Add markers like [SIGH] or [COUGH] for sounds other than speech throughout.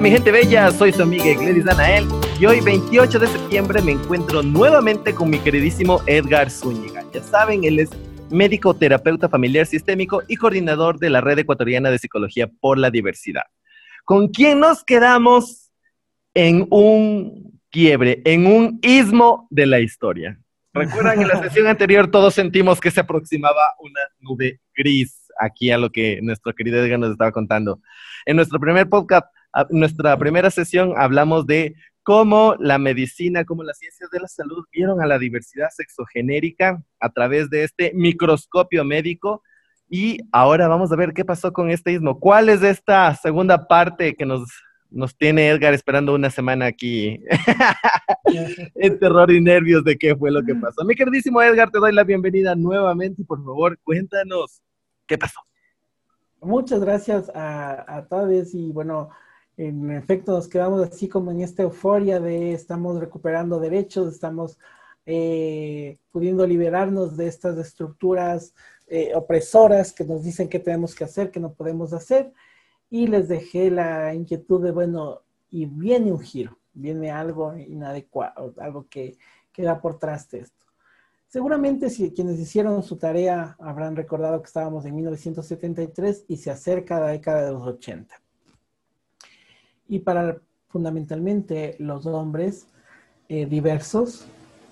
Hola mi gente bella, soy su amiga Gladys Danael y hoy 28 de septiembre me encuentro nuevamente con mi queridísimo Edgar Zúñiga. Ya saben, él es médico terapeuta familiar sistémico y coordinador de la Red Ecuatoriana de Psicología por la Diversidad. ¿Con quién nos quedamos en un quiebre, en un istmo de la historia? Recuerdan, en la [LAUGHS] sesión anterior todos sentimos que se aproximaba una nube gris aquí a lo que nuestro querido Edgar nos estaba contando. En nuestro primer podcast, nuestra primera sesión, hablamos de cómo la medicina, cómo las ciencias de la salud vieron a la diversidad sexogenérica a través de este microscopio médico. Y ahora vamos a ver qué pasó con este ismo. ¿Cuál es esta segunda parte que nos, nos tiene Edgar esperando una semana aquí? [LAUGHS] en terror y nervios de qué fue lo que pasó. Mi queridísimo Edgar, te doy la bienvenida nuevamente por favor cuéntanos qué pasó. Muchas gracias a, a todos y bueno, en efecto nos quedamos así como en esta euforia de estamos recuperando derechos, estamos eh, pudiendo liberarnos de estas estructuras eh, opresoras que nos dicen qué tenemos que hacer, qué no podemos hacer. Y les dejé la inquietud de, bueno, y viene un giro, viene algo inadecuado, algo que queda por tras de esto. Seguramente si quienes hicieron su tarea habrán recordado que estábamos en 1973 y se acerca la década de los 80 y para fundamentalmente los hombres eh, diversos.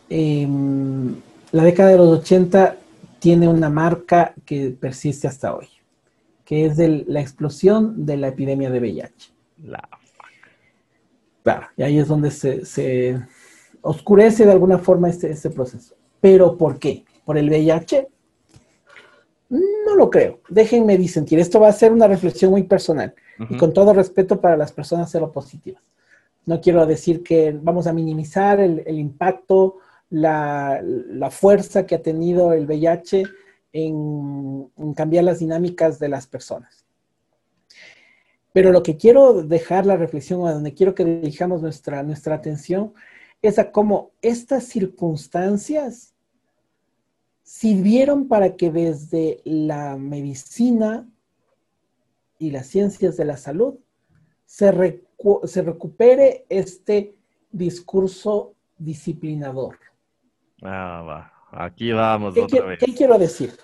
Em, la década de los 80 tiene una marca que persiste hasta hoy, que es la explosión de la epidemia de VIH. Claro, y ahí es donde se, oscurece de alguna forma este, este proceso. ¿Pero por qué? ¿Por el VIH? No lo creo. Déjenme disentir. Esto va a ser una reflexión muy personal y con todo respeto para las personas seropositivas. No quiero decir que vamos a minimizar el, impacto, la, fuerza que ha tenido el VIH en, cambiar las dinámicas de las personas. Pero lo que quiero dejar la reflexión, a donde quiero que dirijamos nuestra, nuestra atención, es a cómo estas circunstancias sirvieron para que desde la medicina y las ciencias de la salud se, recupere este discurso disciplinador. Ah, va. Aquí vamos ¿Qué, otra vez. ¿Qué quiero decir?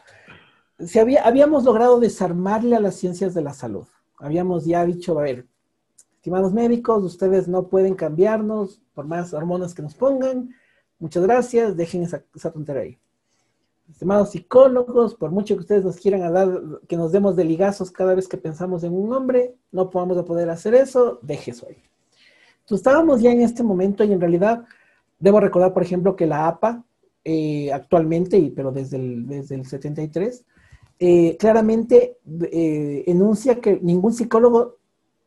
Si había, habíamos logrado desarmarle a las ciencias de la salud. Habíamos ya dicho, a ver, estimados médicos, ustedes no pueden cambiarnos por más hormonas que nos pongan. Muchas gracias, dejen esa, esa tontería ahí estimados psicólogos, por mucho que ustedes nos quieran dar, que nos demos de ligazos cada vez que pensamos en un hombre, no podamos poder hacer eso, deje eso ahí. Entonces, estábamos ya en este momento y en realidad debo recordar, por ejemplo, que la APA eh, actualmente, y, pero desde el, desde el 73, eh, claramente eh, enuncia que ningún psicólogo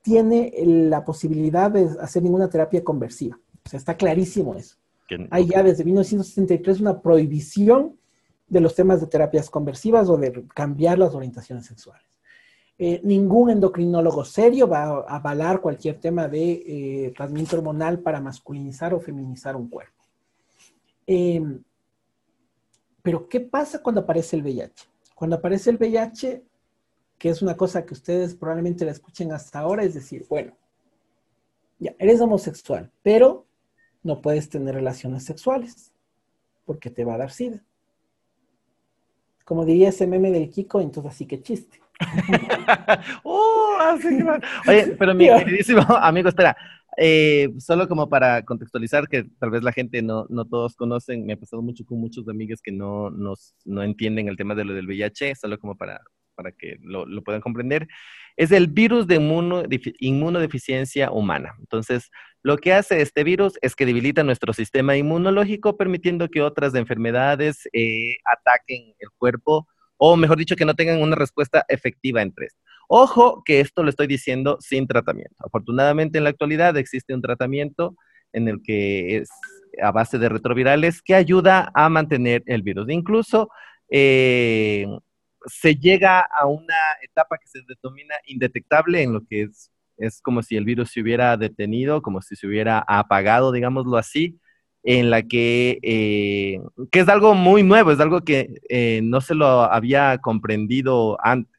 tiene la posibilidad de hacer ninguna terapia conversiva. O sea, está clarísimo eso. Hay ya desde 1963 una prohibición de los temas de terapias conversivas o de cambiar las orientaciones sexuales. Eh, ningún endocrinólogo serio va a avalar cualquier tema de eh, tratamiento hormonal para masculinizar o feminizar un cuerpo. Em, pero, ¿qué pasa cuando aparece el VIH? Cuando aparece el VIH, que es una cosa que ustedes probablemente la escuchen hasta ahora, es decir, bueno, ya, eres homosexual, pero no puedes tener relaciones sexuales porque te va a dar SIDA como diría ese meme del Kiko, entonces así que chiste. [LAUGHS] oh, así Oye, pero mi [LAUGHS] queridísimo amigo, espera, eh, solo como para contextualizar, que tal vez la gente no, no todos conocen, me ha pasado mucho con muchos amigos que no, nos, no entienden el tema de lo del VIH, solo como para, para que lo, lo puedan comprender. Es el virus de inmunodeficiencia humana. Entonces, lo que hace este virus es que debilita nuestro sistema inmunológico, permitiendo que otras enfermedades eh, ataquen el cuerpo, o mejor dicho, que no tengan una respuesta efectiva entre esto. Ojo que esto lo estoy diciendo sin tratamiento. Afortunadamente en la actualidad existe un tratamiento en el que es a base de retrovirales que ayuda a mantener el virus. Incluso eh, se llega a una etapa que se denomina indetectable en lo que es es como si el virus se hubiera detenido, como si se hubiera apagado, digámoslo así, en la que, eh, que es algo muy nuevo, es algo que eh, no se lo había comprendido antes.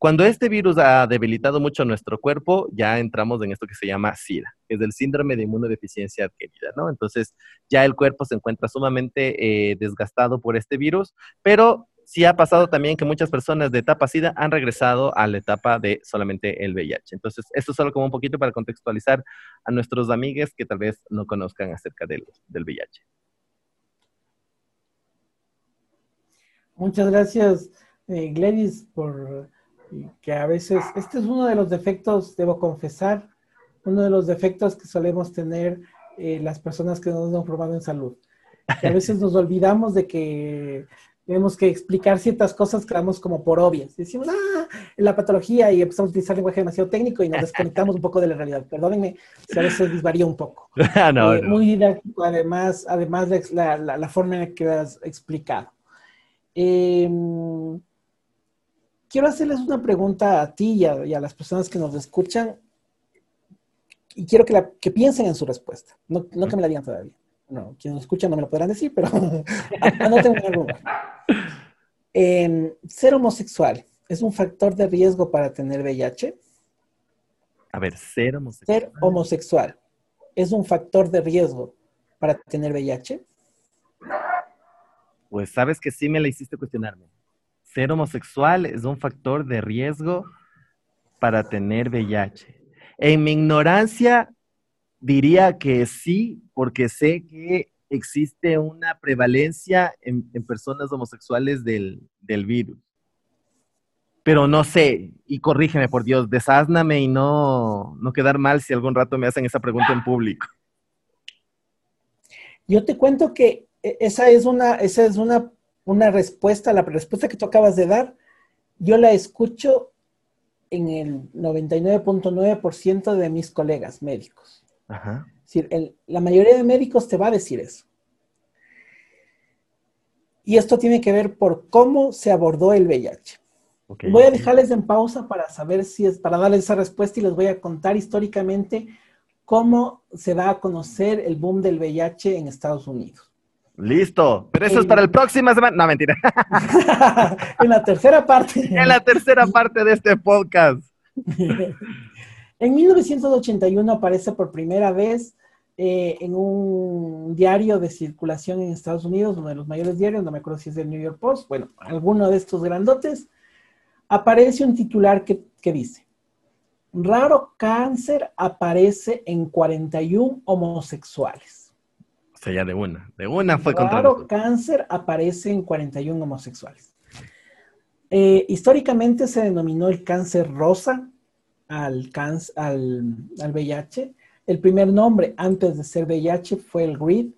Cuando este virus ha debilitado mucho nuestro cuerpo, ya entramos en esto que se llama SIDA, que es el síndrome de inmunodeficiencia adquirida, ¿no? Entonces, ya el cuerpo se encuentra sumamente eh, desgastado por este virus, pero sí ha pasado también que muchas personas de etapa SIDA han regresado a la etapa de solamente el VIH. Entonces, esto es solo como un poquito para contextualizar a nuestros amigos que tal vez no conozcan acerca del, del VIH. Muchas gracias, eh, Gladys, por que a veces, este es uno de los defectos, debo confesar, uno de los defectos que solemos tener eh, las personas que nos han formado en salud. Que a [LAUGHS] veces nos olvidamos de que tenemos que explicar ciertas cosas que damos como por obvias. Decimos, ah, la patología y empezamos a utilizar lenguaje demasiado técnico y nos desconectamos un poco de la realidad. Perdónenme si a veces disvaría un poco. [LAUGHS] Ah, no, eh, Muy didáctico, además, además de la, la, forma en la que has explicado. Em, quiero hacerles una pregunta a ti y a, las personas que nos escuchan y quiero que, la, que piensen en su respuesta, no, no que me la digan todavía no, quienes nos escuchan no me lo podrán decir, pero [LAUGHS] anoten en algún ¿Ser homosexual es un factor de riesgo para tener VIH? A ver, ser homosexual. Ser homosexual es un factor de riesgo para tener VIH? Pues sabes que sí me la hiciste cuestionarme. Ser homosexual es un factor de riesgo para tener VIH. En mi ignorancia, diría que sí, porque sé que existe una prevalencia en, personas homosexuales del, virus. Pero no sé, y corrígeme por Dios, desázname y no, no quedar mal si algún rato me hacen esa pregunta en público. Yo te cuento que e, esa es una, esa es una, una respuesta, la respuesta que tú acabas de dar, yo la escucho en el 99.9% de mis colegas médicos. Ajá la mayoría de médicos te va a decir eso. Y esto tiene que ver por cómo se abordó el VIH. Voy a dejarles en pausa para saber si es, para darles esa respuesta y les voy a contar históricamente cómo se va a conocer el boom del VIH en Estados Unidos. Listo, pero eso es para el próximo semana. No, mentira. [LAUGHS] [LAUGHS] en la tercera parte. en la tercera parte de este podcast. [LAUGHS] en 1981 aparece por primera vez eh, en un diario de circulación en Estados Unidos, uno de los mayores diarios, no me acuerdo si es el New York Post, bueno, alguno de estos grandotes, aparece un titular que, dice, raro cáncer aparece en 41 homosexuales. O sea, ya de una, de una fue contra Raro cáncer aparece en 41 homosexuales. Eh, históricamente se denominó el cáncer rosa al, al, al VIH el primer nombre antes de ser VIH fue el GRID,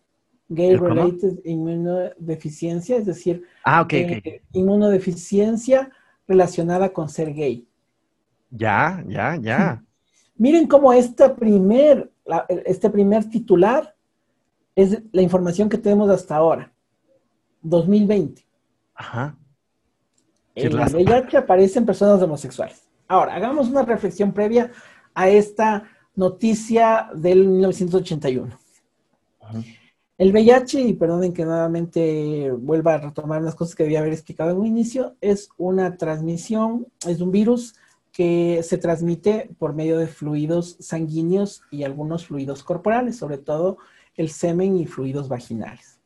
Gay Related Inmunodeficiencia, es decir, ah, eh, inmunodeficiencia relacionada con ser gay. Ya, ya, ya. [LAUGHS] Miren cómo esta primer, este primer titular es la información que tenemos hasta ahora, 2020. Ajá. En la VIH aparecen personas homosexuales. Ahora, hagamos una reflexión previa a esta noticia del 1981. El VIH, y perdonen que nuevamente vuelva a retomar las cosas que debía haber explicado en un inicio, es una transmisión, es un virus que se transmite por medio de fluidos sanguíneos y algunos fluidos corporales, sobre todo el semen y fluidos vaginales.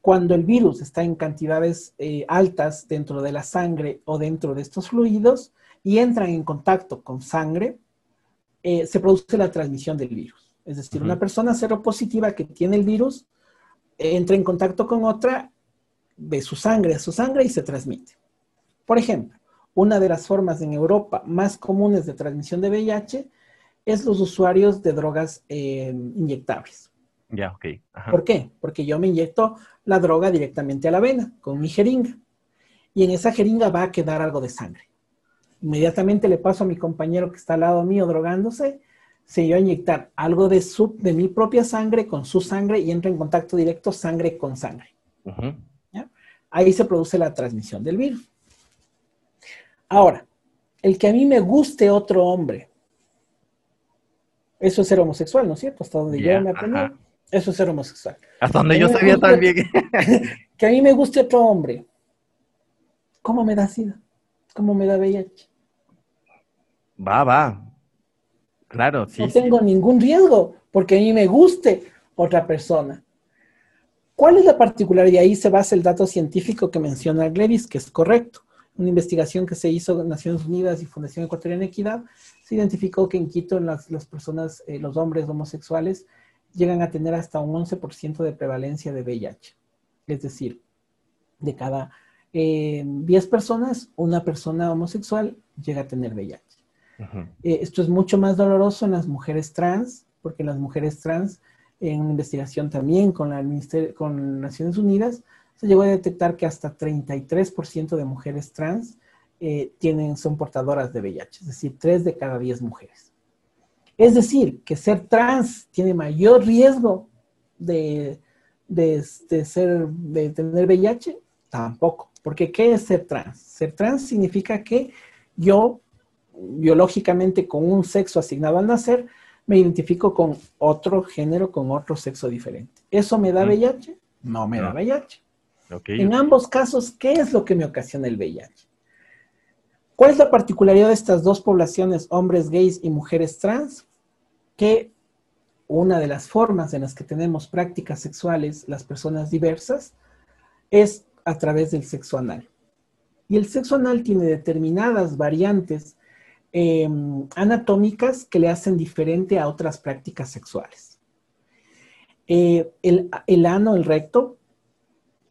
Cuando el virus está en cantidades eh, altas dentro de la sangre o dentro de estos fluidos y entran en contacto con sangre, eh, se produce la transmisión del virus. Es decir, una persona seropositiva que tiene el virus entra en contacto con otra de su sangre a su sangre y se transmite. Por ejemplo, una de las formas en Europa más comunes de transmisión de VIH es los usuarios de drogas eh, inyectables. Ya, ok. ¿Por qué? Porque yo me inyecto la droga directamente a la vena con mi jeringa y en esa jeringa va a quedar algo de sangre inmediatamente le paso a mi compañero que está al lado mío drogándose, se yo a inyectar algo de, su, de mi propia sangre con su sangre y entra en contacto directo sangre con sangre. Ahí se produce la transmisión del virus. Ahora, el que a mí me guste otro hombre, eso es ser homosexual, ¿no es cierto? Hasta donde yo me aprendí, eso es ser homosexual. Hasta donde yo sabía también. [LAUGHS] que a mí me guste otro hombre, ¿cómo me da sida? ¿Cómo me da VIH? Va, va. Claro, sí. No tengo ningún riesgo porque a mí me guste otra persona. ¿Cuál es la particularidad? Y ahí se basa el dato científico que menciona Glevis, que es correcto. Una investigación que se hizo en Naciones Unidas y Fundación Ecuatoriana de Equidad, se identificó que en Quito las, las personas, eh, los hombres homosexuales, llegan a tener hasta un 11% de prevalencia de VIH. Es decir, de cada 10 eh, personas, una persona homosexual llega a tener VIH. Eh, esto es mucho más doloroso en las mujeres trans, porque las mujeres trans, en una investigación también con, la Naciones Unidas, se llegó a detectar que hasta 33% de mujeres trans eh, tienen, son portadoras de VIH, es decir, 3 de cada 10 mujeres. Es decir, que ser trans tiene mayor riesgo de, de, de, ser, de tener VIH, tampoco. Porque ¿qué es ser trans? Ser trans significa que yo, biológicamente, con un sexo asignado al nacer, me identifico con otro género, con otro sexo diferente. ¿Eso me da VIH? No me da VIH. En ambos casos, ¿qué es lo que me ocasiona el VIH? ¿Cuál es la particularidad de estas dos poblaciones, hombres gays y mujeres trans? Que una de las formas en las que tenemos prácticas sexuales las personas diversas es a través del sexo anal. Y el sexo anal tiene determinadas variantes em, anatómicas que le hacen diferente a otras prácticas sexuales. Eh, el, ano, el recto,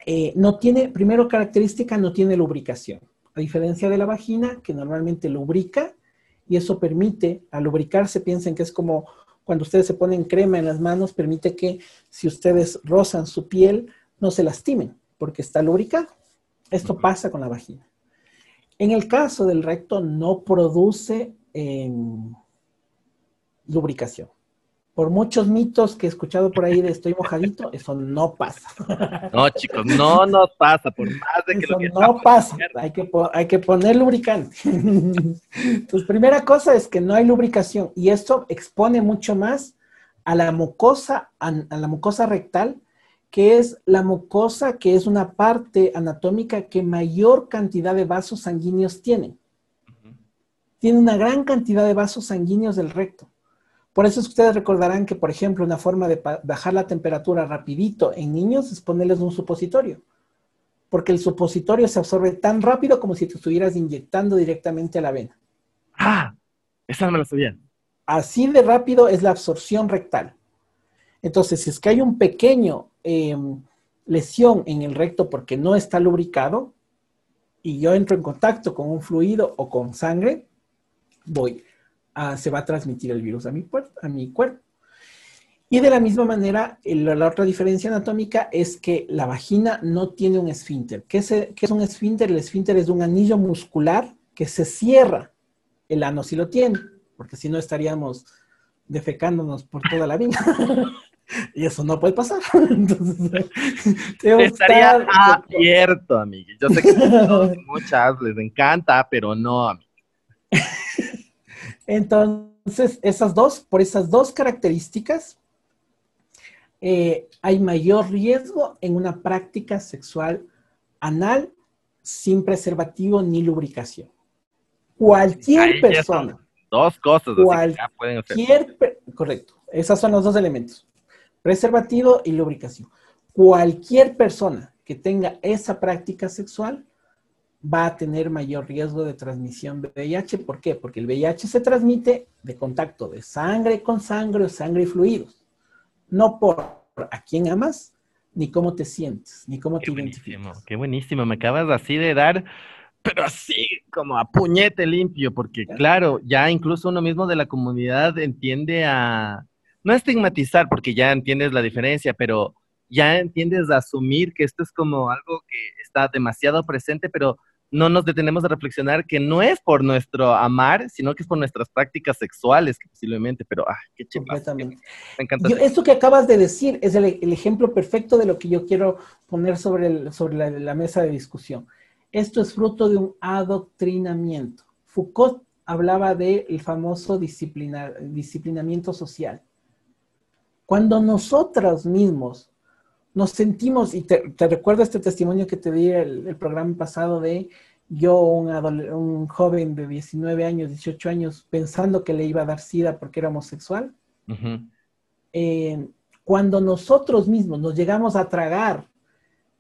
eh, no tiene, primero característica, no tiene lubricación. A diferencia de la vagina, que normalmente lubrica, y eso permite, al lubricarse, piensen que es como cuando ustedes se ponen crema en las manos, permite que si ustedes rozan su piel, no se lastimen porque está lubricado. Esto pasa con la vagina. En el caso del recto no produce em, lubricación. Por muchos mitos que he escuchado por ahí de estoy mojadito, [LAUGHS] eso no pasa. No, chicos, no nos pasa, por más de que eso no pasa, hay que, hay que poner lubricante. [LAUGHS] Entonces, primera cosa es que no hay lubricación y esto expone mucho más a la mucosa, a la mucosa rectal que es la mucosa, que es una parte anatómica que mayor cantidad de vasos sanguíneos tiene. Tiene una gran cantidad de vasos sanguíneos del recto. Por eso es que ustedes recordarán que, por ejemplo, una forma de bajar la temperatura rapidito en niños es ponerles un supositorio. Porque el supositorio se absorbe tan rápido como si te estuvieras inyectando directamente a la vena. Ah, esa no me la sabía. Así de rápido es la absorción rectal. Entonces, si es que hay un pequeño Em, lesión en el recto porque no está lubricado y yo entro en contacto con un fluido o con sangre, voy, se va a transmitir el virus a mi, cuerpo. Y de la misma manera, la otra diferencia anatómica es que la vagina no tiene un esfínter. ¿Qué es, ¿Qué es, un esfínter? El esfínter es un anillo muscular que se cierra. El ano sí lo tiene, porque si no estaríamos defecándonos por toda la vida. [LAUGHS] Y eso no puede pasar. [LAUGHS] Entonces, [LAUGHS] Estaría abierto, amigo. Yo sé que [LAUGHS] muchas les encanta, pero no a mí. Entonces, esas dos, por esas dos características, eh, hay mayor riesgo en una práctica sexual anal sin preservativo ni lubricación. Cualquier persona. Dos cosas. Cualquier, correcto. Esos son los dos elementos preservativo y lubricación. Cualquier persona que tenga esa práctica sexual va a tener mayor riesgo de transmisión de VIH. ¿Por qué? Porque el VIH se transmite de contacto de sangre con sangre o sangre y fluidos. No por a quién amas, ni cómo te sientes, ni cómo te identificas. Qué buenísimo, me acabas así de dar, pero así como a puñete limpio, porque claro, ya incluso uno mismo de la comunidad entiende a, no estigmatizar porque ya entiendes la diferencia, pero ya entiendes a asumir que esto es como algo que está demasiado presente, pero no nos detenemos a reflexionar que no es por nuestro amar, sino que es por nuestras prácticas sexuales, que posiblemente, pero ah, qué Me encanta. esto que acabas de decir es el, ejemplo perfecto de lo que yo quiero poner sobre, sobre la, mesa de discusión. Esto es fruto de un adoctrinamiento. Foucault hablaba del famoso disciplinamiento social. Cuando nosotros mismos nos sentimos, y te, recuerdo este testimonio que te di el, el programa pasado de yo, un, un, joven de 19 años, 18 años, pensando que le iba a dar SIDA porque era homosexual, eh, cuando nosotros mismos nos llegamos a tragar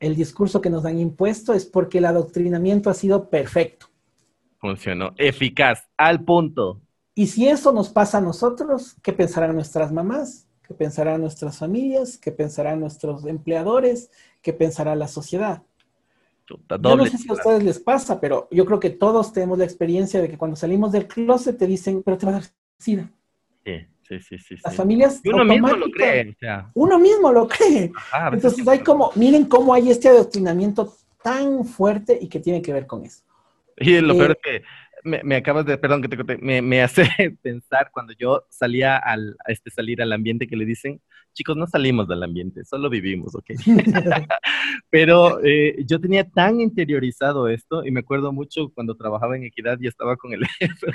el discurso que nos han impuesto, es porque el adoctrinamiento ha sido perfecto. Funcionó, eficaz, al punto. Y si eso nos pasa a nosotros, ¿qué pensarán nuestras mamás? ¿Qué pensarán nuestras familias? ¿Qué pensarán nuestros empleadores? ¿Qué pensará la sociedad? yo no sé si a ustedes les pasa, pero yo creo que todos tenemos la experiencia de que cuando salimos del closet te dicen, pero te va a dar SIDA. Sí, sí, sí, Las familias. uno mismo lo cree. Uno mismo lo cree. Entonces hay como, miren cómo hay este adoctrinamiento tan fuerte y que tiene que ver con eso. Y lo peor eh, es que me, acabas de, perdón que te me, me hace [LAUGHS] pensar cuando yo salía al, a este salir al ambiente que le dicen, chicos, no salimos del ambiente, solo vivimos, ¿ok? [LAUGHS] [LAUGHS] Pero eh, yo tenía tan interiorizado esto y me acuerdo mucho cuando trabajaba en Equidad y estaba con el EFRA.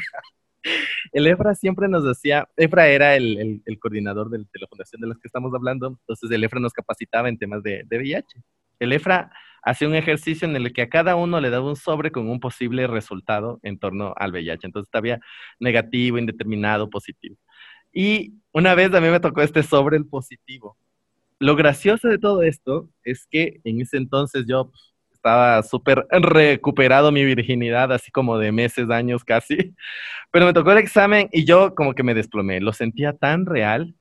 El EFRA siempre nos decía, EFRA era el, el, coordinador de, de, la fundación de la que estamos hablando, entonces el EFRA nos capacitaba en temas de, de VIH. El EFRA hacía un ejercicio en el que a cada uno le daba un sobre con un posible resultado en torno al VIH. Entonces había negativo, indeterminado, positivo. Y una vez a mí me tocó este sobre el positivo. Lo gracioso de todo esto es que en ese entonces yo pues, estaba súper recuperado mi virginidad, así como de meses, años casi. [LAUGHS] Pero me tocó el examen y yo como que me desplomé. Lo sentía tan real.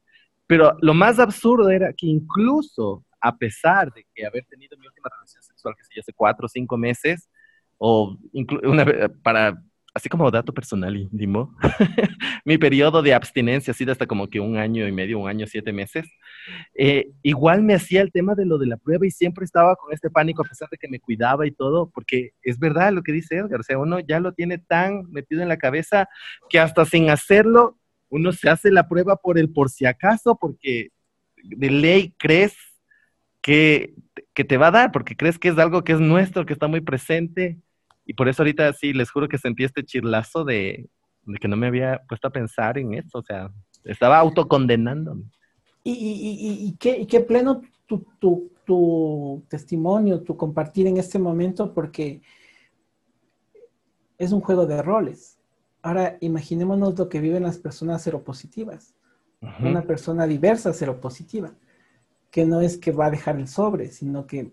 Pero lo más absurdo era que incluso a pesar de que haber tenido mi última relación sexual, que sé hace cuatro o cinco meses, o una, para así como dato personal íntimo, [LAUGHS] mi periodo de abstinencia ha sido hasta como que un año y medio, un año, siete meses. Eh, igual me hacía el tema de lo de la prueba y siempre estaba con este pánico a pesar de que me cuidaba y todo, porque es verdad lo que dice Edgar, o sea, uno ya lo tiene tan metido en la cabeza que hasta sin hacerlo, uno se hace la prueba por el por si acaso, porque de ley crees que, que te va a dar, porque crees que es algo que es nuestro, que está muy presente y por eso ahorita sí, les juro que sentí este chirlazo de, que no me había puesto a pensar en esto, o sea, estaba autocondenándome. Y, y, y, qué, qué, pleno tu, tu, tu, testimonio, tu compartir en este momento, porque es un juego de roles. Ahora, imaginémonos lo que viven las personas seropositivas. Una persona diversa seropositiva, que no es que va a dejar el sobre, sino que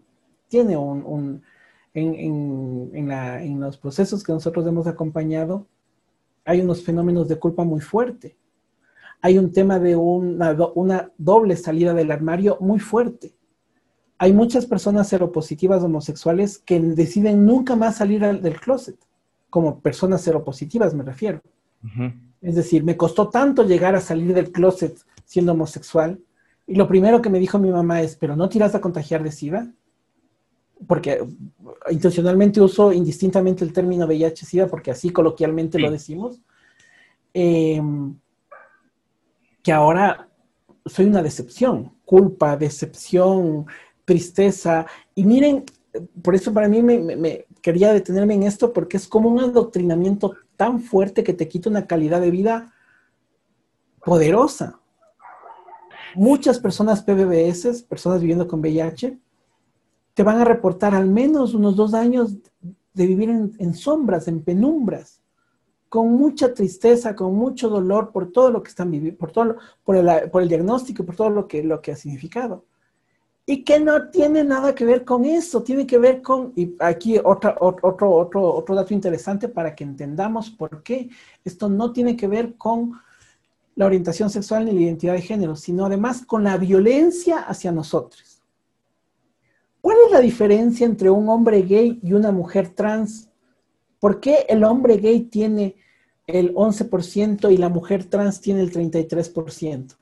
tiene un en, los procesos que nosotros hemos acompañado, hay unos fenómenos de culpa muy fuerte. Hay un tema de una, doble salida del armario muy fuerte. Hay muchas personas seropositivas homosexuales que deciden nunca más salir del closet, como personas seropositivas me refiero. Es decir, me costó tanto llegar a salir del closet siendo homosexual, y lo primero que me dijo mi mamá es, pero no tiras a contagiar de SIDA porque intencionalmente uso indistintamente el término VIH-Sida porque así coloquialmente lo decimos, em, que ahora soy una decepción, culpa, decepción, tristeza. Y miren, por eso para mí me, quería detenerme en esto porque es como un adoctrinamiento tan fuerte que te quita una calidad de vida poderosa. Muchas personas PBBS, personas viviendo con VIH, te van a reportar al menos unos dos años de vivir en, sombras, en penumbras, con mucha tristeza, con mucho dolor por todo lo que están viviendo, por, todo por, el, por el diagnóstico, por todo lo que, lo que ha significado. Y que no tiene nada que ver con eso, tiene que ver con, y aquí otro, otro, otro, otro dato interesante para que entendamos por qué esto no tiene que ver con la orientación sexual ni la identidad de género, sino además con la violencia hacia nosotros. ¿Cuál es la diferencia entre un hombre gay y una mujer trans? ¿Por qué el hombre gay tiene el 11% y la mujer trans tiene el 33%?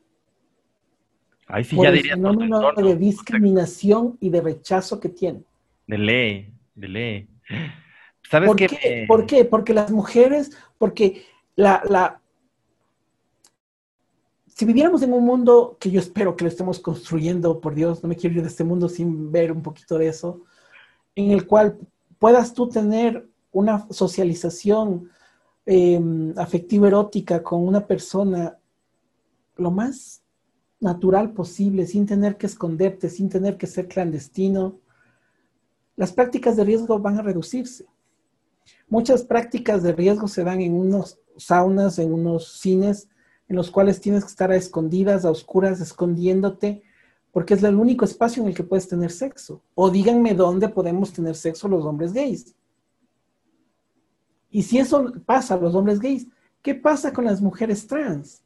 Ahí sí ya diría. El fenómeno de discriminación y de rechazo que tiene. De ley, de ley. ¿Sabes ¿Por qué? ¿Por qué? Porque las mujeres, porque la, la, si viviéramos en un mundo que yo espero que lo estemos construyendo, por Dios, no me quiero ir de este mundo sin ver un poquito de eso, en el cual puedas tú tener una socialización eh, afectiva erótica con una persona lo más natural posible, sin tener que esconderte, sin tener que ser clandestino, las prácticas de riesgo van a reducirse. Muchas prácticas de riesgo se dan en unos saunas, en unos cines, en los cuales tienes que estar a escondidas, a oscuras, escondiéndote, porque es el único espacio en el que puedes tener sexo. O díganme dónde podemos tener sexo los hombres gays. Y si eso pasa a los hombres gays, ¿qué pasa con las mujeres trans?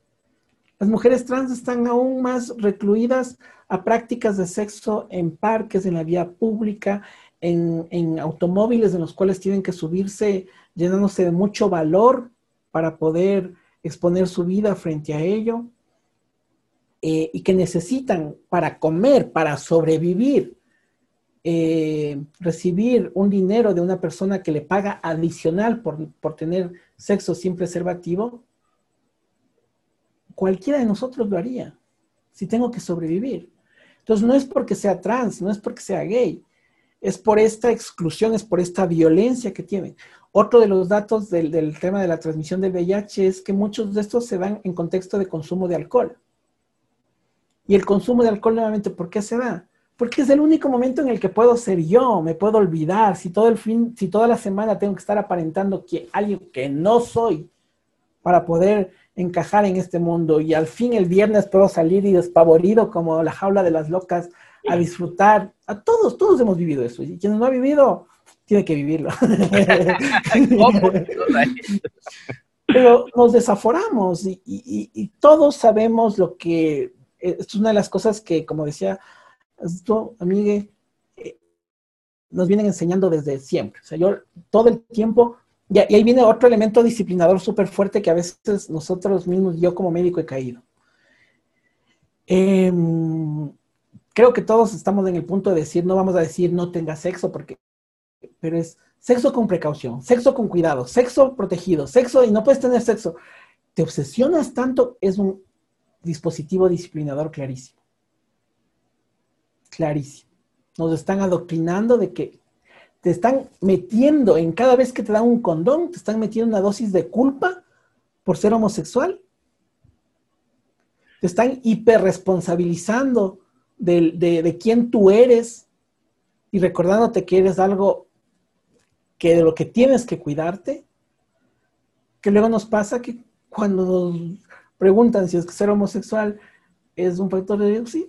Las mujeres trans están aún más recluidas a prácticas de sexo en parques, en la vía pública, en, automóviles en los cuales tienen que subirse llenándose de mucho valor para poder exponer su vida frente a ello eh, y que necesitan para comer, para sobrevivir, eh, recibir un dinero de una persona que le paga adicional por, por tener sexo sin preservativo, cualquiera de nosotros lo haría si tengo que sobrevivir. Entonces no es porque sea trans, no es porque sea gay, es por esta exclusión, es por esta violencia que tienen. Otro de los datos del, tema de la transmisión del VIH es que muchos de estos se dan en contexto de consumo de alcohol. Y el consumo de alcohol nuevamente, ¿por qué se da? Porque es el único momento en el que puedo ser yo, me puedo olvidar. Si todo el fin, si toda la semana tengo que estar aparentando que alguien que no soy para poder encajar en este mundo y al fin el viernes puedo salir y despavorido como la jaula de las locas a disfrutar. A todos, todos hemos vivido eso. Y quien no ha vivido, tiene que vivirlo. [LAUGHS] [LAUGHS] Pero nos desaforamos y, todos sabemos lo que, es una de las cosas que, como decía amigue, eh, nos vienen enseñando desde siempre. O sea, yo todo el tiempo, y, ahí viene otro elemento disciplinador súper fuerte que a veces nosotros mismos, yo como médico he caído. Eh, creo que todos estamos en el punto de decir, no vamos a decir no tenga sexo, porque, pero es sexo con precaución, sexo con cuidado, sexo protegido, sexo y no puedes tener sexo. Te obsesionas tanto, es un dispositivo disciplinador clarísimo. Clarísimo. Nos están adoctrinando de que te están metiendo en cada vez que te dan un condón, te están metiendo una dosis de culpa por ser homosexual. Te están hiperresponsabilizando de, de, quién tú eres y recordándote que eres algo que de lo que tienes que cuidarte, que luego nos pasa que cuando nos preguntan si es que ser homosexual es un factor de riesgo, sí.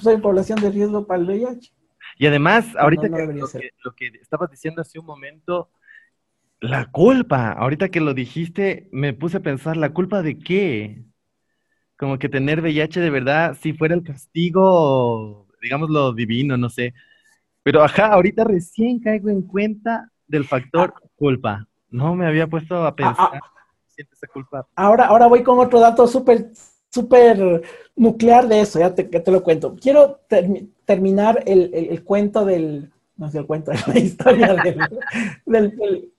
soy, población de riesgo para el VIH. Y además, ahorita que, lo, que, lo, que, estabas diciendo hace un momento, la culpa, ahorita que lo dijiste, me puse a pensar, ¿la culpa de qué? como que tener VIH de verdad, si fuera el castigo, digamos lo divino, no sé. Pero ajá, ahorita recién caigo en cuenta del factor ah. culpa. No me había puesto a ah, ah. pensar. Siento esa culpa. Ahora, ahora voy con otro dato súper, súper nuclear de eso, ya te, te lo cuento. Quiero terminar el, el, cuento del, no sé, el cuento, de [LAUGHS] la historia del, del,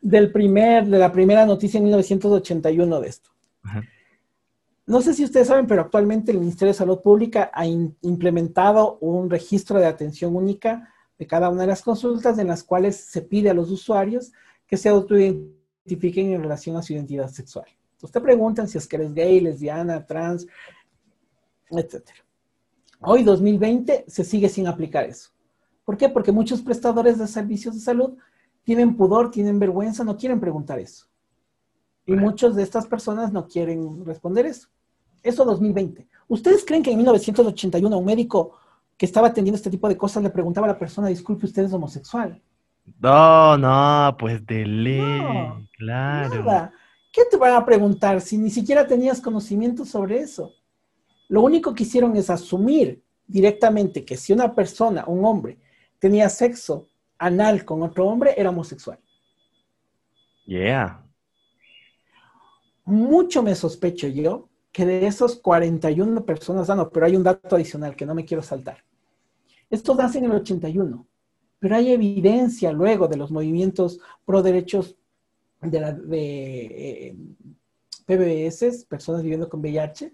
del, primer, de la primera noticia en 1981 de esto. Ajá. No sé si ustedes saben, pero actualmente el Ministerio de Salud Pública ha implementado un registro de atención única de cada una de las consultas en las cuales se pide a los usuarios que se autoidentifiquen en relación a su identidad sexual. Usted preguntan si es que eres gay, lesbiana, trans, etc. Hoy, 2020, se sigue sin aplicar eso. ¿Por qué? Porque muchos prestadores de servicios de salud tienen pudor, tienen vergüenza, no quieren preguntar eso. Y muchas de estas personas no quieren responder eso. Eso 2020. ¿Ustedes creen que en 1981 un médico que estaba atendiendo este tipo de cosas le preguntaba a la persona, disculpe, ¿usted es homosexual? No, no, pues de ley, claro. Nada. ¿Qué te van a preguntar si ni siquiera tenías conocimiento sobre eso? Lo único que hicieron es asumir directamente que si una persona, un hombre, tenía sexo anal con otro hombre, era homosexual. Yeah. Mucho me sospecho yo que de esos 41 personas, ah, no, pero hay un dato adicional que no me quiero saltar. Estos nacen en el 81, pero hay evidencia luego de los movimientos pro derechos de, la, eh, PBS, personas viviendo con VIH,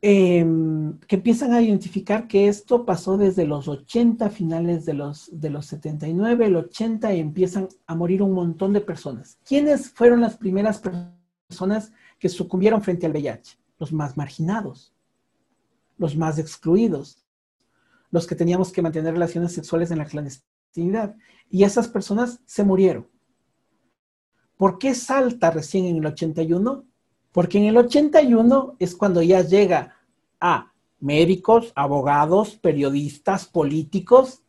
em, que empiezan a identificar que esto pasó desde los 80, finales de los, de los 79, el 80, y empiezan a morir un montón de personas. ¿Quiénes fueron las primeras personas que sucumbieron frente al VIH, los más marginados, los más excluidos, los que teníamos que mantener relaciones sexuales en la clandestinidad. Y esas personas se murieron. ¿Por qué salta recién en el 81? Porque en el 81 es cuando ya llega a médicos, abogados, periodistas, políticos.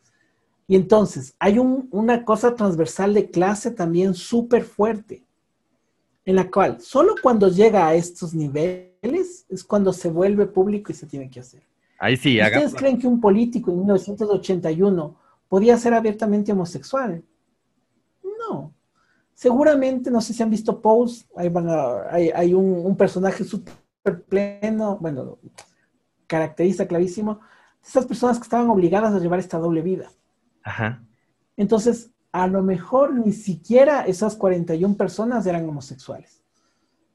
Y entonces hay una cosa transversal de clase también súper fuerte, en la cual solo cuando llega a estos niveles es cuando se vuelve público y se tiene que hacer. Ahí sí, ¿Ustedes creen que un político en 1981 podía ser abiertamente homosexual? No. Seguramente, no sé si han visto Pose, van hay, un, un personaje súper pleno, bueno, caracteriza clarísimo, esas personas que estaban obligadas a llevar esta doble vida. Ajá. Entonces, a lo mejor ni siquiera esas 41 personas eran homosexuales,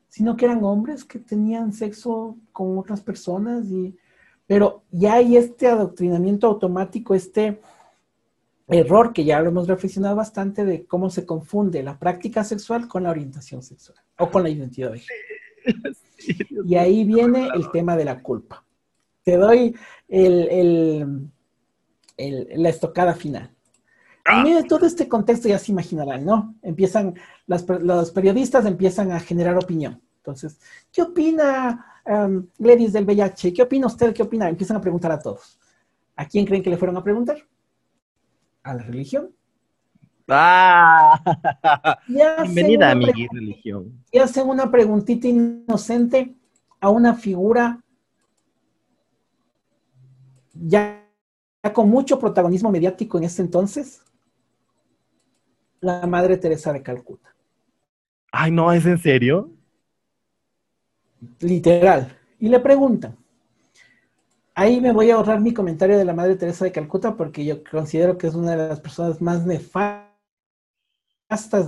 sino que eran hombres que tenían sexo con otras personas y pero ya hay este adoctrinamiento automático, este error que ya lo hemos reflexionado bastante de cómo se confunde la práctica sexual con la orientación sexual o con la identidad de género. y ahí viene el tema de la culpa te doy el, la estocada final. En medio de todo este contexto ya se imaginarán, ¿no? Empiezan, los periodistas empiezan a generar opinión. Entonces, ¿qué opina um, Gladys del VIH? ¿Qué opina usted? ¿Qué opina? Empiezan a preguntar a todos. ¿A quién creen que le fueron a preguntar? ¿A la religión? Ah, [LAUGHS] bienvenida a mi religión. Y hacen una preguntita inocente a una figura ya con mucho protagonismo mediático en ese entonces, la Madre Teresa de Calcuta. Ay, no, ¿es en serio? Literal. Y le preguntan. Ahí me voy a ahorrar mi comentario de la Madre Teresa de Calcuta porque yo considero que es una de las personas más nefastas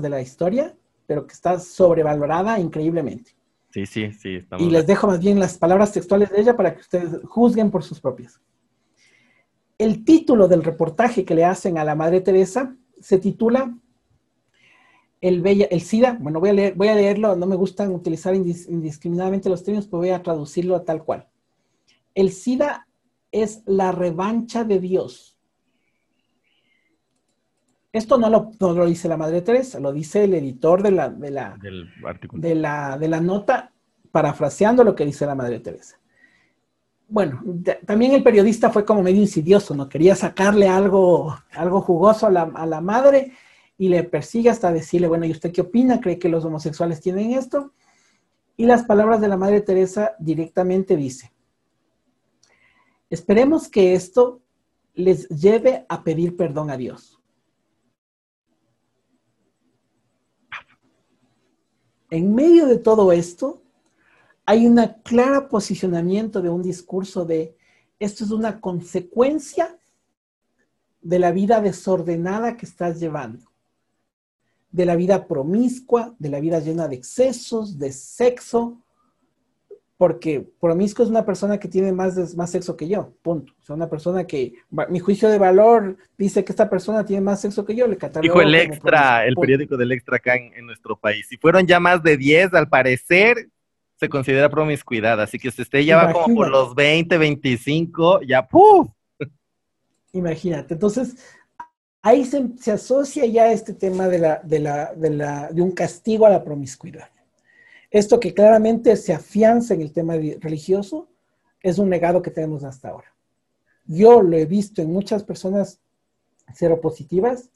de la historia, pero que está sobrevalorada increíblemente. Sí, sí, sí. y les dejo más bien las palabras textuales de ella para que ustedes juzguen por sus propias el título del reportaje que le hacen a la Madre Teresa se titula el, Bella, el SIDA. Bueno, voy a, leer, voy a leerlo, no me gustan utilizar indiscriminadamente los términos, pero voy a traducirlo a tal cual. El SIDA es la revancha de Dios. Esto no lo, no lo dice la Madre Teresa, lo dice el editor de la, de la, de la, de la nota, parafraseando lo que dice la Madre Teresa bueno, también el periodista fue como medio insidioso, ¿no? Quería sacarle algo, algo jugoso a la, madre y le persigue hasta decirle, bueno, ¿y usted qué opina? ¿Cree que los homosexuales tienen esto? Y las palabras de la Madre Teresa directamente dice, esperemos que esto les lleve a pedir perdón a Dios. En medio de todo esto, hay un claro posicionamiento de un discurso de esto es una consecuencia de la vida desordenada que estás llevando, de la vida promiscua, de la vida llena de excesos, de sexo, porque promiscuo es una persona que tiene más, más sexo que yo, punto. O sea, una persona que, mi juicio de valor dice que esta persona tiene más sexo que yo, le Dijo el Extra, el periódico del Extra acá en, en, nuestro país. Si fueron ya más de 10, al parecer, se considera promiscuidad, así que si usted ya va como por los 20, 25, ya ¡puf! Imagínate, entonces ahí se, asocia ya este tema de, la, de, la, de, la, de un castigo a la promiscuidad. Esto que claramente se afianza en el tema religioso es un legado que tenemos hasta ahora. Yo lo he visto en muchas personas seropositivas,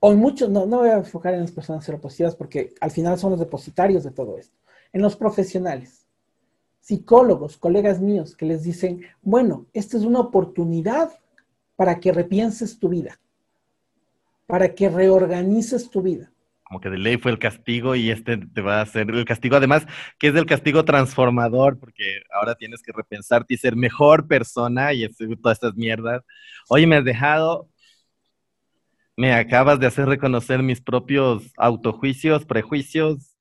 o en muchos, no, no voy a enfocar en las personas seropositivas porque al final son los depositarios de todo esto en los profesionales, psicólogos, colegas míos que les dicen, bueno, esta es una oportunidad para que repienses tu vida, para que reorganices tu vida. Como que de ley fue el castigo y este te va a hacer el castigo, además que es el castigo transformador, porque ahora tienes que repensarte y ser mejor persona y todas estas mierdas. Oye, me has dejado, me acabas de hacer reconocer mis propios autojuicios, prejuicios,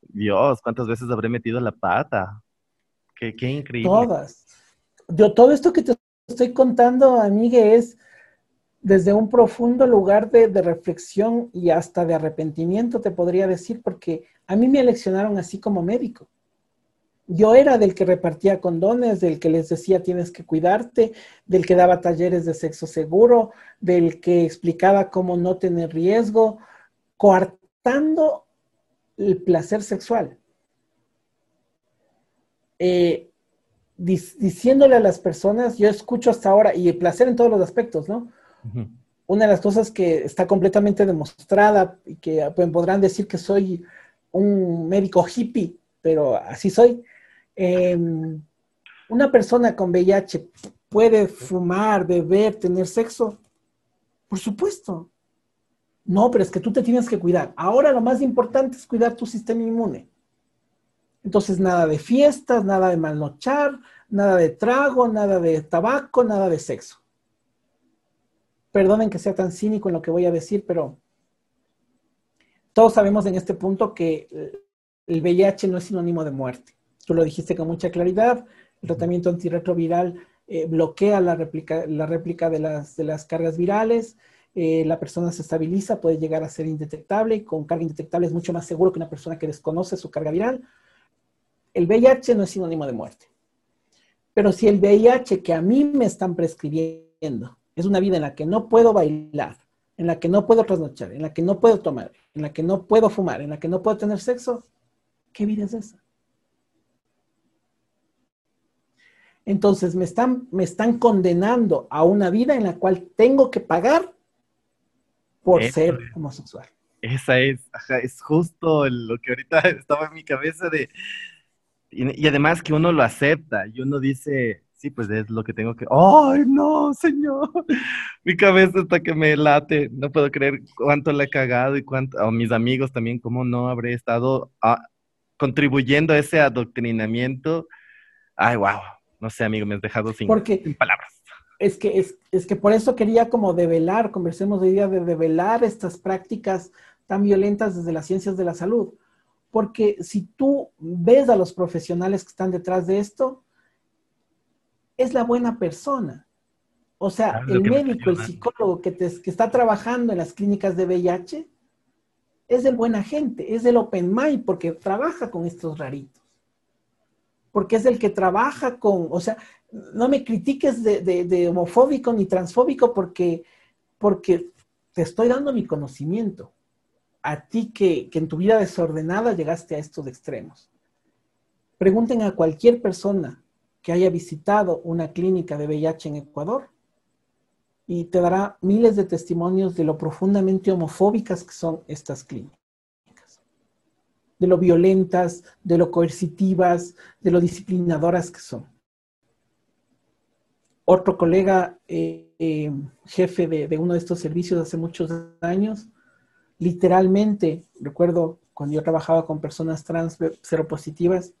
Dios, ¿cuántas veces habré metido la pata? Qué, qué increíble. Todas. Yo, todo esto que te estoy contando, amigue, es desde un profundo lugar de, reflexión y hasta de arrepentimiento, te podría decir, porque a mí me eleccionaron así como médico. Yo era del que repartía condones, del que les decía tienes que cuidarte, del que daba talleres de sexo seguro, del que explicaba cómo no tener riesgo, coartando el placer sexual. Eh, diciéndole a las personas, yo escucho hasta ahora, y el placer en todos los aspectos, ¿no? Una de las cosas que está completamente demostrada y que pues, podrán decir que soy un médico hippie, pero así soy. Em, una persona con VIH puede fumar, beber, tener sexo. Por supuesto. No, pero es que tú te tienes que cuidar. Ahora lo más importante es cuidar tu sistema inmune. Entonces, nada de fiestas, nada de malnochar, nada de trago, nada de tabaco, nada de sexo. Perdonen que sea tan cínico en lo que voy a decir, pero todos sabemos en este punto que el VIH no es sinónimo de muerte. Tú lo dijiste con mucha claridad. El tratamiento antirretroviral eh, bloquea la réplica, de, las, cargas virales. Eh, la persona se estabiliza, puede llegar a ser indetectable. Con carga indetectable es mucho más seguro que una persona que desconoce su carga viral. El VIH no es sinónimo de muerte. Pero si el VIH que a mí me están prescribiendo es una vida en la que no puedo bailar, en la que no puedo trasnochar, en la que no puedo tomar, en la que no puedo fumar, en la que no puedo tener sexo, ¿qué vida es esa? Entonces me están, me están condenando a una vida en la cual tengo que pagar por ser homosexual. Esa es, es justo lo que ahorita [LAUGHS] estaba en mi cabeza de... Y, y además que uno lo acepta y uno dice, sí, pues es lo que tengo que... ¡Ay, no, señor! [LAUGHS] Mi cabeza está que me late. No puedo creer cuánto le he cagado y cuánto... A mis amigos también, cómo no habré estado ah, contribuyendo a ese adoctrinamiento. Ay, wow. No sé, amigo, me has dejado sin, palabras. Es que, es, es, que por eso quería como develar, conversemos de idea de develar estas prácticas tan violentas desde las ciencias de la salud. Porque si tú ves a los profesionales que están detrás de esto, es la buena persona. O sea, el médico, el psicólogo que, te, que está trabajando en las clínicas de VIH es el buen agente, es el open mind porque trabaja con estos raritos. Porque es el que trabaja con, o sea, no me critiques de, homofóbico ni transfóbico porque, porque te estoy dando mi conocimiento. A ti que, que en tu vida desordenada llegaste a estos extremos. Pregunten a cualquier persona que haya visitado una clínica de VIH en Ecuador y te dará miles de testimonios de lo profundamente homofóbicas que son estas clínicas, de lo violentas, de lo coercitivas, de lo disciplinadoras que son. Otro colega, eh, eh, jefe de, de, uno de estos servicios hace muchos años, literalmente, recuerdo cuando yo trabajaba con personas trans seropositivas,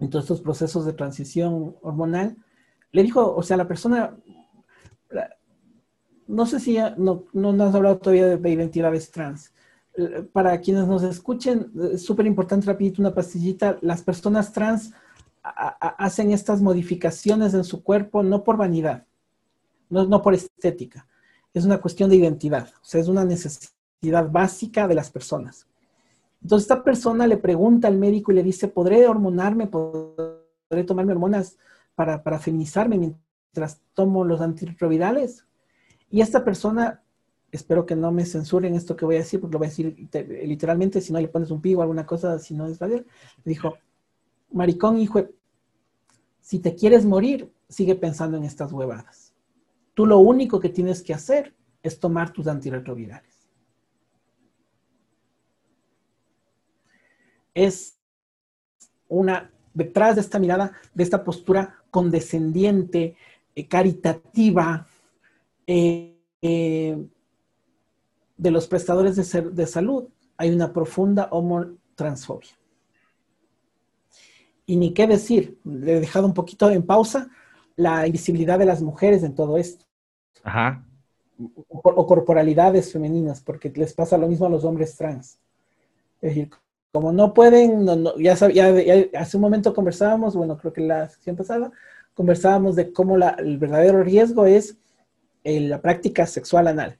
en todos estos procesos de transición hormonal, le dijo, o sea, la persona, no sé si ya, no, no has hablado todavía de, identidades trans. Para quienes nos escuchen, es súper importante, rapidito, una pastillita, las personas trans hacen estas modificaciones en su cuerpo no por vanidad, no, no por estética, es una cuestión de identidad, o sea, es una necesidad básica de las personas. Entonces esta persona le pregunta al médico y le dice, ¿podré hormonarme? ¿Podré tomarme hormonas para, feminizarme mientras tomo los antirretrovirales? Y esta persona, espero que no me censuren esto que voy a decir, porque lo voy a decir literalmente, si no le pones un pigo o alguna cosa, si no es le dijo, maricón, hijo, si te quieres morir, sigue pensando en estas huevadas. Tú lo único que tienes que hacer es tomar tus antirretrovirales. Es una, detrás de esta mirada, de esta postura condescendiente, eh, caritativa, eh, eh, de los prestadores de, de, salud, hay una profunda homotransfobia. Y ni qué decir, le he dejado un poquito en pausa la invisibilidad de las mujeres en todo esto. Ajá. O, o corporalidades femeninas, porque les pasa lo mismo a los hombres trans. Es decir, como no pueden, ya, hace un momento conversábamos, bueno, creo que la sesión pasada, conversábamos de cómo el verdadero riesgo es eh, la práctica sexual anal,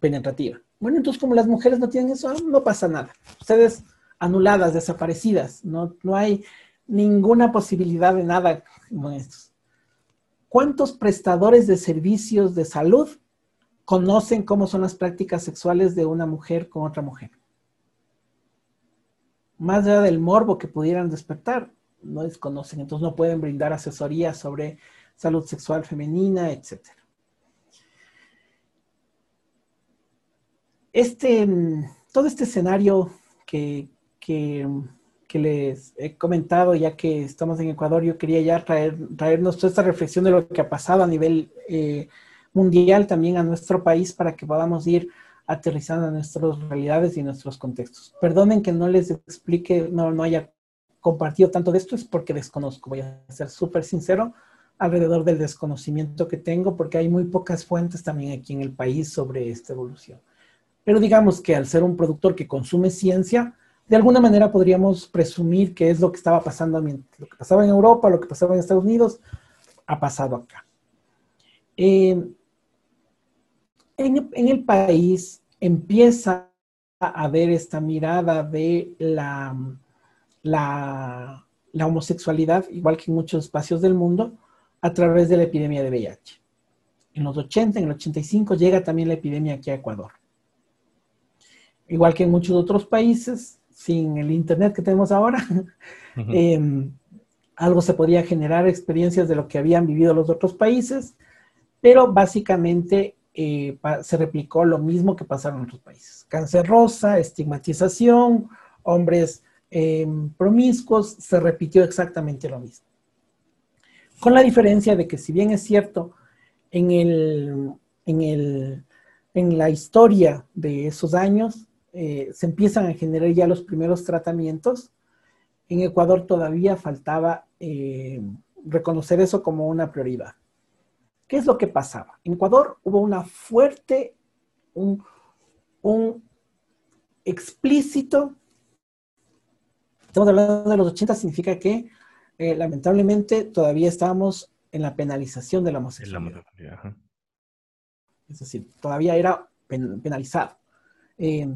penetrativa. Bueno, entonces como las mujeres no tienen eso, no pasa nada. Ustedes anuladas, desaparecidas. No, no hay ninguna posibilidad de nada con estos. ¿Cuántos prestadores de servicios de salud conocen cómo son las prácticas sexuales de una mujer con otra mujer? Más allá del morbo que pudieran despertar, no desconocen, entonces no pueden brindar asesoría sobre salud sexual femenina, etc. Este, todo este escenario que, que, les he comentado, ya que estamos en Ecuador, yo quería ya traer, traernos toda esta reflexión de lo que ha pasado a nivel eh, mundial también a nuestro país para que podamos ir aterrizando nuestras realidades y nuestros contextos. Perdonen que no les explique, no, no haya compartido tanto de esto, es porque desconozco, voy a ser súper sincero alrededor del desconocimiento que tengo, porque hay muy pocas fuentes también aquí en el país sobre esta evolución. Pero digamos que al ser un productor que consume ciencia, de alguna manera podríamos presumir que es lo que estaba pasando, lo que pasaba en Europa, lo que pasaba en Estados Unidos, ha pasado acá. Eh, en, el país empieza a haber esta mirada de la, la, homosexualidad, igual que en muchos espacios del mundo, a través de la epidemia de VIH. En los 80, en el 85 llega también la epidemia aquí a Ecuador. Igual que en muchos otros países, sin el Internet que tenemos ahora, [LAUGHS] em, algo se podía generar experiencias de lo que habían vivido los otros países, pero básicamente eh, se replicó lo mismo que pasaron otros países. Cáncer rosa, estigmatización, hombres em, promiscuos, se repitió exactamente lo mismo. Con la diferencia de que si bien es cierto, en, el, en, el, en la historia de esos años eh, se empiezan a generar ya los primeros tratamientos, en Ecuador todavía faltaba eh, reconocer eso como una prioridad. ¿Qué es lo que pasaba? En Ecuador hubo una fuerte, un, explícito, estamos hablando de los 80, significa que eh, lamentablemente todavía estábamos en la penalización de la homosexualidad. Es decir, todavía era penalizado. Eh,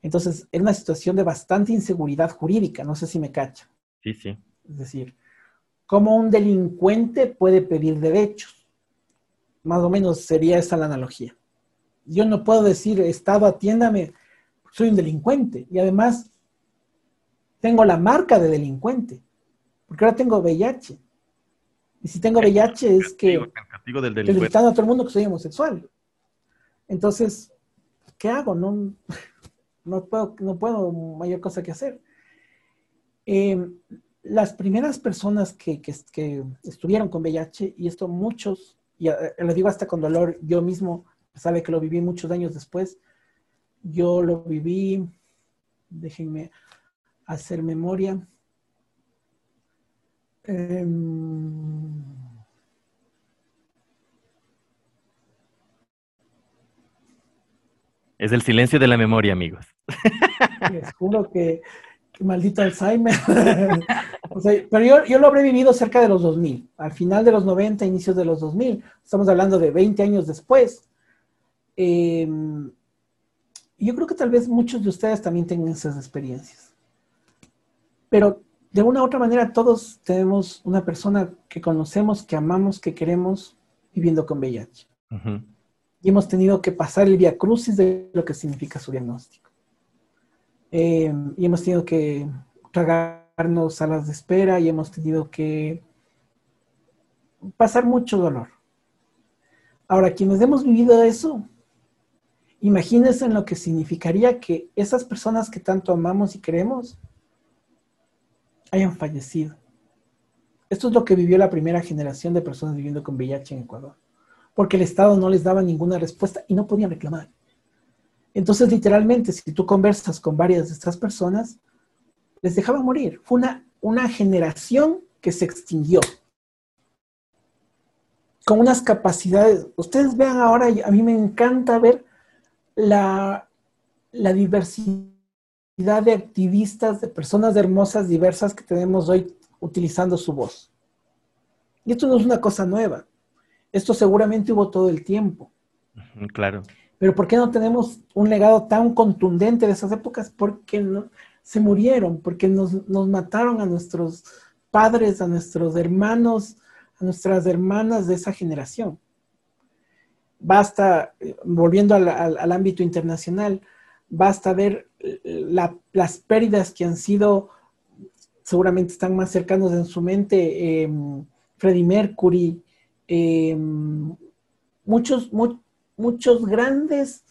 entonces, era una situación de bastante inseguridad jurídica, no sé si me cacha. Sí, sí. Es decir, ¿cómo un delincuente puede pedir derechos? Más o menos sería esa la analogía. Yo no puedo decir, Estado, atiéndame, soy un delincuente. Y además, tengo la marca de delincuente, porque ahora tengo VIH. Y si tengo VIH es que el castigo del delincuente. a todo el mundo que soy homosexual. Entonces, ¿qué hago? No, [LAUGHS] no, puedo, no puedo mayor cosa que hacer. Eh, las primeras personas que, que, que, estuvieron con VIH, y esto muchos y eh, lo digo hasta con dolor, yo mismo, sabe que lo viví muchos años después, yo lo viví, déjenme hacer memoria. Em, es el silencio de la memoria, amigos. Les juro que maldito Alzheimer. [LAUGHS] pero yo, lo habré vivido cerca de los 2000, al final de los 90, inicios de los 2000. Estamos hablando de 20 años después. Em, yo creo que tal vez muchos de ustedes también tengan esas experiencias. Pero de una u otra manera todos tenemos una persona que conocemos, que amamos, que queremos viviendo con VIH. Y hemos tenido que pasar el via crucis de lo que significa su diagnóstico. Eh, y hemos tenido que tragarnos salas de espera y hemos tenido que pasar mucho dolor. Ahora, quienes hemos vivido eso, imagínense en lo que significaría que esas personas que tanto amamos y queremos hayan fallecido. Esto es lo que vivió la primera generación de personas viviendo con VIH en Ecuador, porque el Estado no les daba ninguna respuesta y no podían reclamar. Entonces, literalmente, si tú conversas con varias de estas personas, les dejaba morir. Fue una, una generación que se extinguió. Con unas capacidades. Ustedes vean ahora, a mí me encanta ver la, la diversidad de activistas, de personas hermosas, diversas que tenemos hoy utilizando su voz. Y esto no es una cosa nueva. Esto seguramente hubo todo el tiempo. Claro. Pero ¿por qué no tenemos un legado tan contundente de esas épocas? Porque se murieron porque nos, nos mataron a nuestros padres, a nuestros hermanos, a nuestras hermanas de esa generación. Basta, volviendo al, al, ámbito internacional, basta ver la, las pérdidas que han sido, seguramente están más cercanos en su mente, eh, Freddie Mercury, eh, muchos, muchos grandes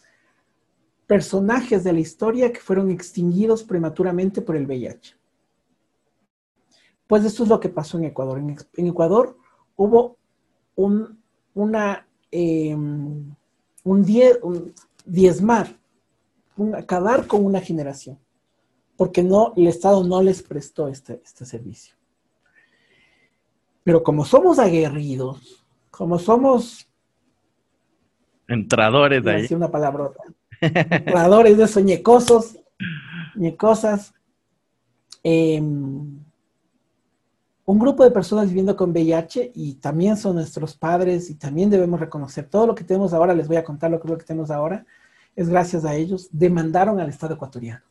personajes de la historia que fueron extinguidos prematuramente por el VIH. Pues eso es lo que pasó en Ecuador. En, Ecuador hubo em, un, diezmar, un acabar con una generación, porque no, el Estado no les prestó este, este servicio. Pero como somos aguerridos, como somos Entradores de ahí. una palabrota. [LAUGHS] Entradores de esos ñecosos, ñecosas. Em, un grupo de personas viviendo con VIH y también son nuestros padres y también debemos reconocer todo lo que tenemos ahora, les voy a contar lo que es lo que tenemos ahora, es gracias a ellos, demandaron al Estado ecuatoriano.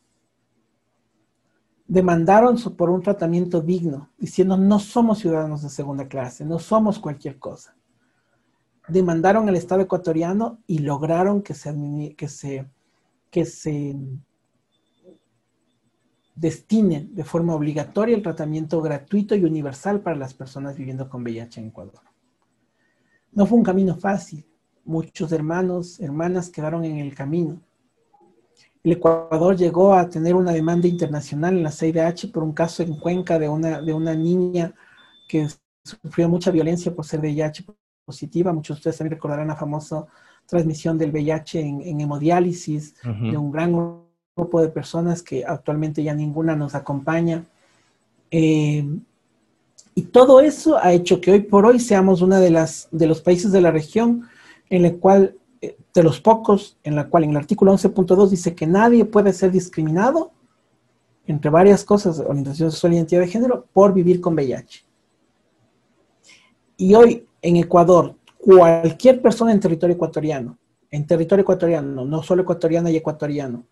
Demandaron por un tratamiento digno, diciendo no somos ciudadanos de segunda clase, no somos cualquier cosa demandaron al Estado ecuatoriano y lograron que se, que se, que se destine de forma obligatoria el tratamiento gratuito y universal para las personas viviendo con VIH en Ecuador. No fue un camino fácil. Muchos hermanos, hermanas quedaron en el camino. El Ecuador llegó a tener una demanda internacional en la CIDH por un caso en Cuenca de una, de una niña que sufrió mucha violencia por ser VIH positiva. Muchos de ustedes también recordarán la famosa transmisión del VIH en, hemodiálisis de un gran grupo de personas que actualmente ya ninguna nos acompaña. Eh, y todo eso ha hecho que hoy por hoy seamos uno de, las, de los países de la región en el cual, eh, de los pocos, en la cual en el artículo 11.2 dice que nadie puede ser discriminado, entre varias cosas, orientación sexual y identidad de género, por vivir con VIH. Y hoy en Ecuador, cualquier persona en territorio ecuatoriano, en territorio ecuatoriano, no solo ecuatoriana y ecuatoriano,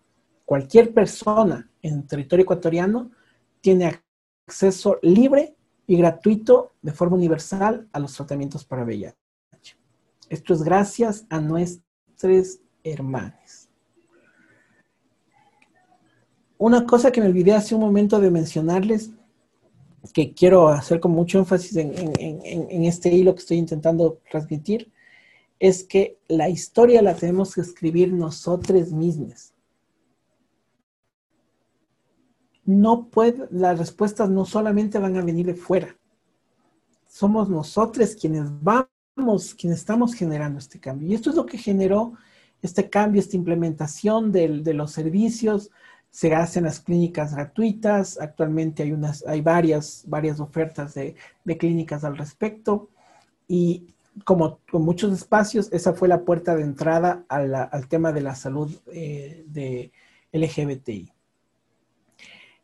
cualquier persona en territorio ecuatoriano tiene acceso libre y gratuito de forma universal a los tratamientos para VIH. Esto es gracias a nuestros hermanos. Una cosa que me olvidé hace un momento de mencionarles que quiero hacer con mucho énfasis en, este hilo que estoy intentando transmitir, es que la historia la tenemos que escribir nosotros mismos. No puede, las respuestas no solamente van a venir de fuera. Somos nosotros quienes vamos, quienes estamos generando este cambio. Y esto es lo que generó este cambio, esta implementación de los servicios, se hacen las clínicas gratuitas. Actualmente hay, unas, hay varias, varias ofertas de, clínicas al respecto. Y como con muchos espacios, esa fue la puerta de entrada al tema de la salud eh, de LGBTI.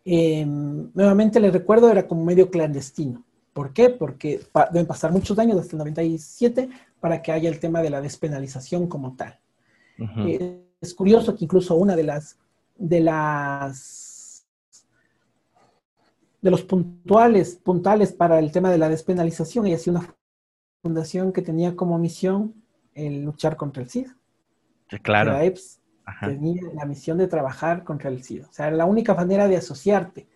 Em, nuevamente les recuerdo, era como medio clandestino. ¿Por qué? Porque deben pasar muchos años, hasta el 97, para que haya el tema de la despenalización como tal. Eh, es curioso que incluso una de las de las de los puntuales, puntales para el tema de la despenalización, ella sido una fundación que tenía como misión el luchar contra el SIDA. claro. La EPS tenía la misión de trabajar contra el SIDA. O sea, era la única manera de asociarte.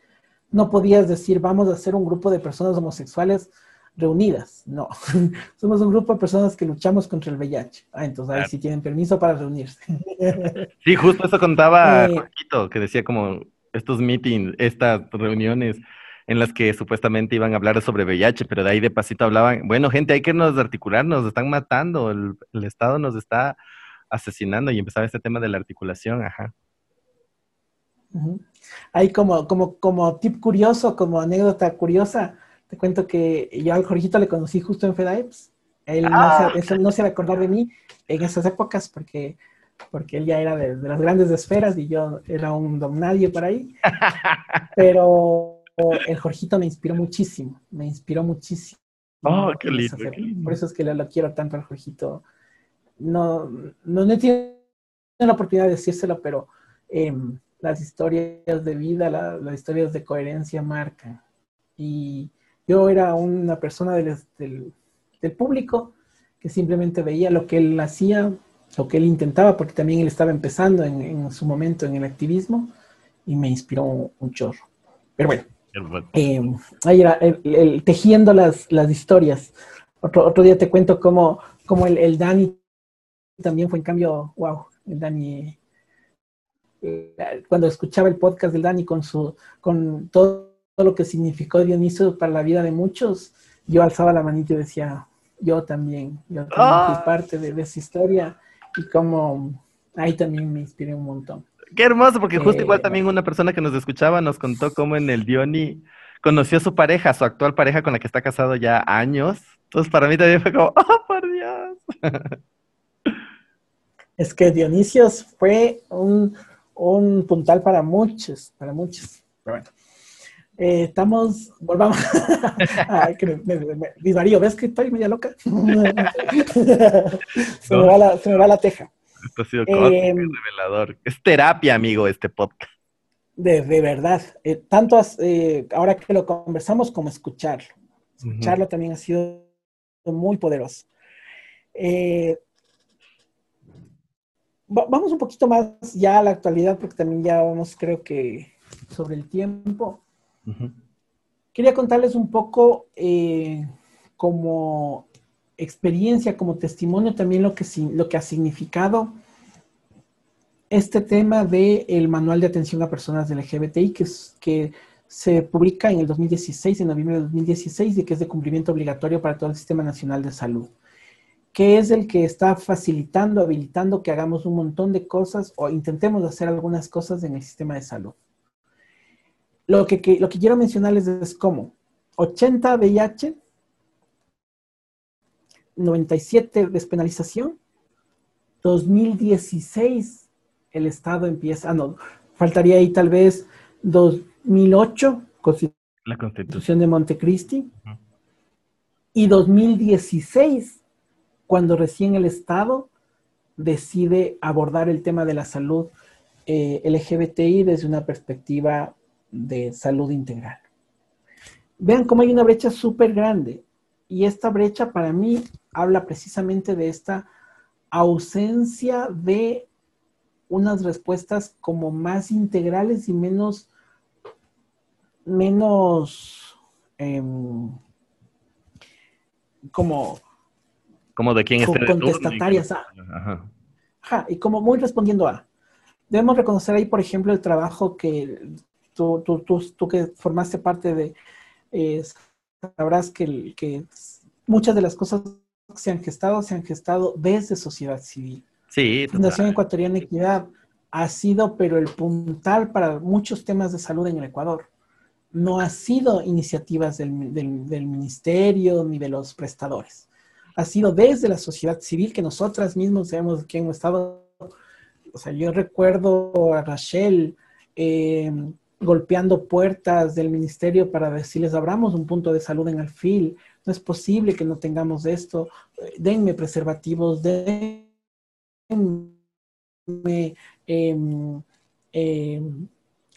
No podías decir, vamos a hacer un grupo de personas homosexuales reunidas. No, [LAUGHS] somos un grupo de personas que luchamos contra el VIH. Ah, entonces ahí sí tienen permiso para reunirse. [LAUGHS] Sí, justo eso contaba eh, que decía como estos meetings, estas reuniones en las que supuestamente iban a hablar sobre VIH, pero de ahí de pasito hablaban, bueno, gente, hay que nos articular, nos están matando, el, Estado nos está asesinando y empezaba este tema de la articulación, ajá. Ahí como, como, como tip curioso, como anécdota curiosa, te cuento que yo al Jorgito le conocí justo en FedEx. Él no, se, no se va a acordar de mí en esas épocas porque, porque él ya era de, las grandes esferas y yo era un don nadie por ahí. [LAUGHS] Pero el Jorgito me inspiró muchísimo, me inspiró muchísimo. Oh, qué lindo, Por eso es que lo, quiero tanto al Jorgito. No, no, he tenido la oportunidad de decírselo, pero em, las historias de vida, las historias de coherencia marcan. Y yo era una persona del, del, público que simplemente veía lo que él hacía, lo que él intentaba, porque también él estaba empezando en, en su momento en el activismo y me inspiró un chorro. Pero bueno, eh, ahí era el, tejiendo las, las historias. Otro, otro, día te cuento cómo, cómo el, el, Dani también fue en cambio, wow, el Dani, eh, cuando escuchaba el podcast del Dani con, su, con todo, lo que significó Dionisio para la vida de muchos, yo alzaba la manita y decía, yo también, yo también fui ¡Ah! parte de, de esa historia y como ahí también me inspiré un montón. Qué hermoso, porque justo igual también una persona que nos escuchaba nos contó cómo en el Dioni conoció a su pareja, su actual pareja con la que está casado ya años. Entonces para mí también fue como, [LAUGHS] ¡oh, por Dios! [LAUGHS] Es que Dionisios fue un, puntal para muchos, para muchos. Pero bueno. Eh, estamos, volvamos. [LAUGHS] Ay, que me, me, ¿ves que estoy media loca? [LAUGHS] se, me va la, se me va la teja. Esto ha sido eh, revelador. Es terapia, amigo, este podcast. De, verdad. Eh, tanto eh, ahora que lo conversamos como escucharlo. Escucharlo también ha sido muy poderoso. Vamos un poquito más ya a la actualidad, porque también ya vamos, creo que, sobre el tiempo. Quería contarles un poco como experiencia, como testimonio también lo que, ha significado este tema del el manual de atención a personas LGBTI que, que se publica en el 2016, en noviembre de 2016, y que es de cumplimiento obligatorio para todo el Sistema Nacional de Salud, que es el que está facilitando, habilitando que hagamos un montón de cosas o intentemos hacer algunas cosas en el sistema de salud. Lo que, que lo que quiero mencionarles es cómo. 80 VIH 97 despenalización, 2016 el Estado empieza, ah, no, faltaría ahí tal vez 2008, la Constitución. de Montecristi, y 2016, cuando recién el Estado decide abordar el tema de la salud eh, LGBTI desde una perspectiva de salud integral. Vean cómo hay una brecha súper grande. Y esta brecha para mí habla precisamente de esta ausencia de unas respuestas como más integrales y menos, menos em, como, como de quién esté contestatarias. Ajá. Ajá, y como muy respondiendo a. Debemos reconocer ahí, por ejemplo, el trabajo que tú, tú, tú, que formaste parte de, eh, sabrás que, que muchas de las cosas que se han gestado, se han gestado desde sociedad civil. Sí. Fundación Ecuatoriana Equidad ha sido, pero el puntal para muchos temas de salud en el Ecuador. No ha sido iniciativas del, del, ministerio ni de los prestadores. Ha sido desde la sociedad civil que nosotras mismos hemos, que hemos estado. O sea, yo recuerdo a Rachel eh, golpeando puertas del ministerio para decirles, abramos un punto de salud en Alfil, no es posible que no tengamos esto, denme preservativos, denme em, em,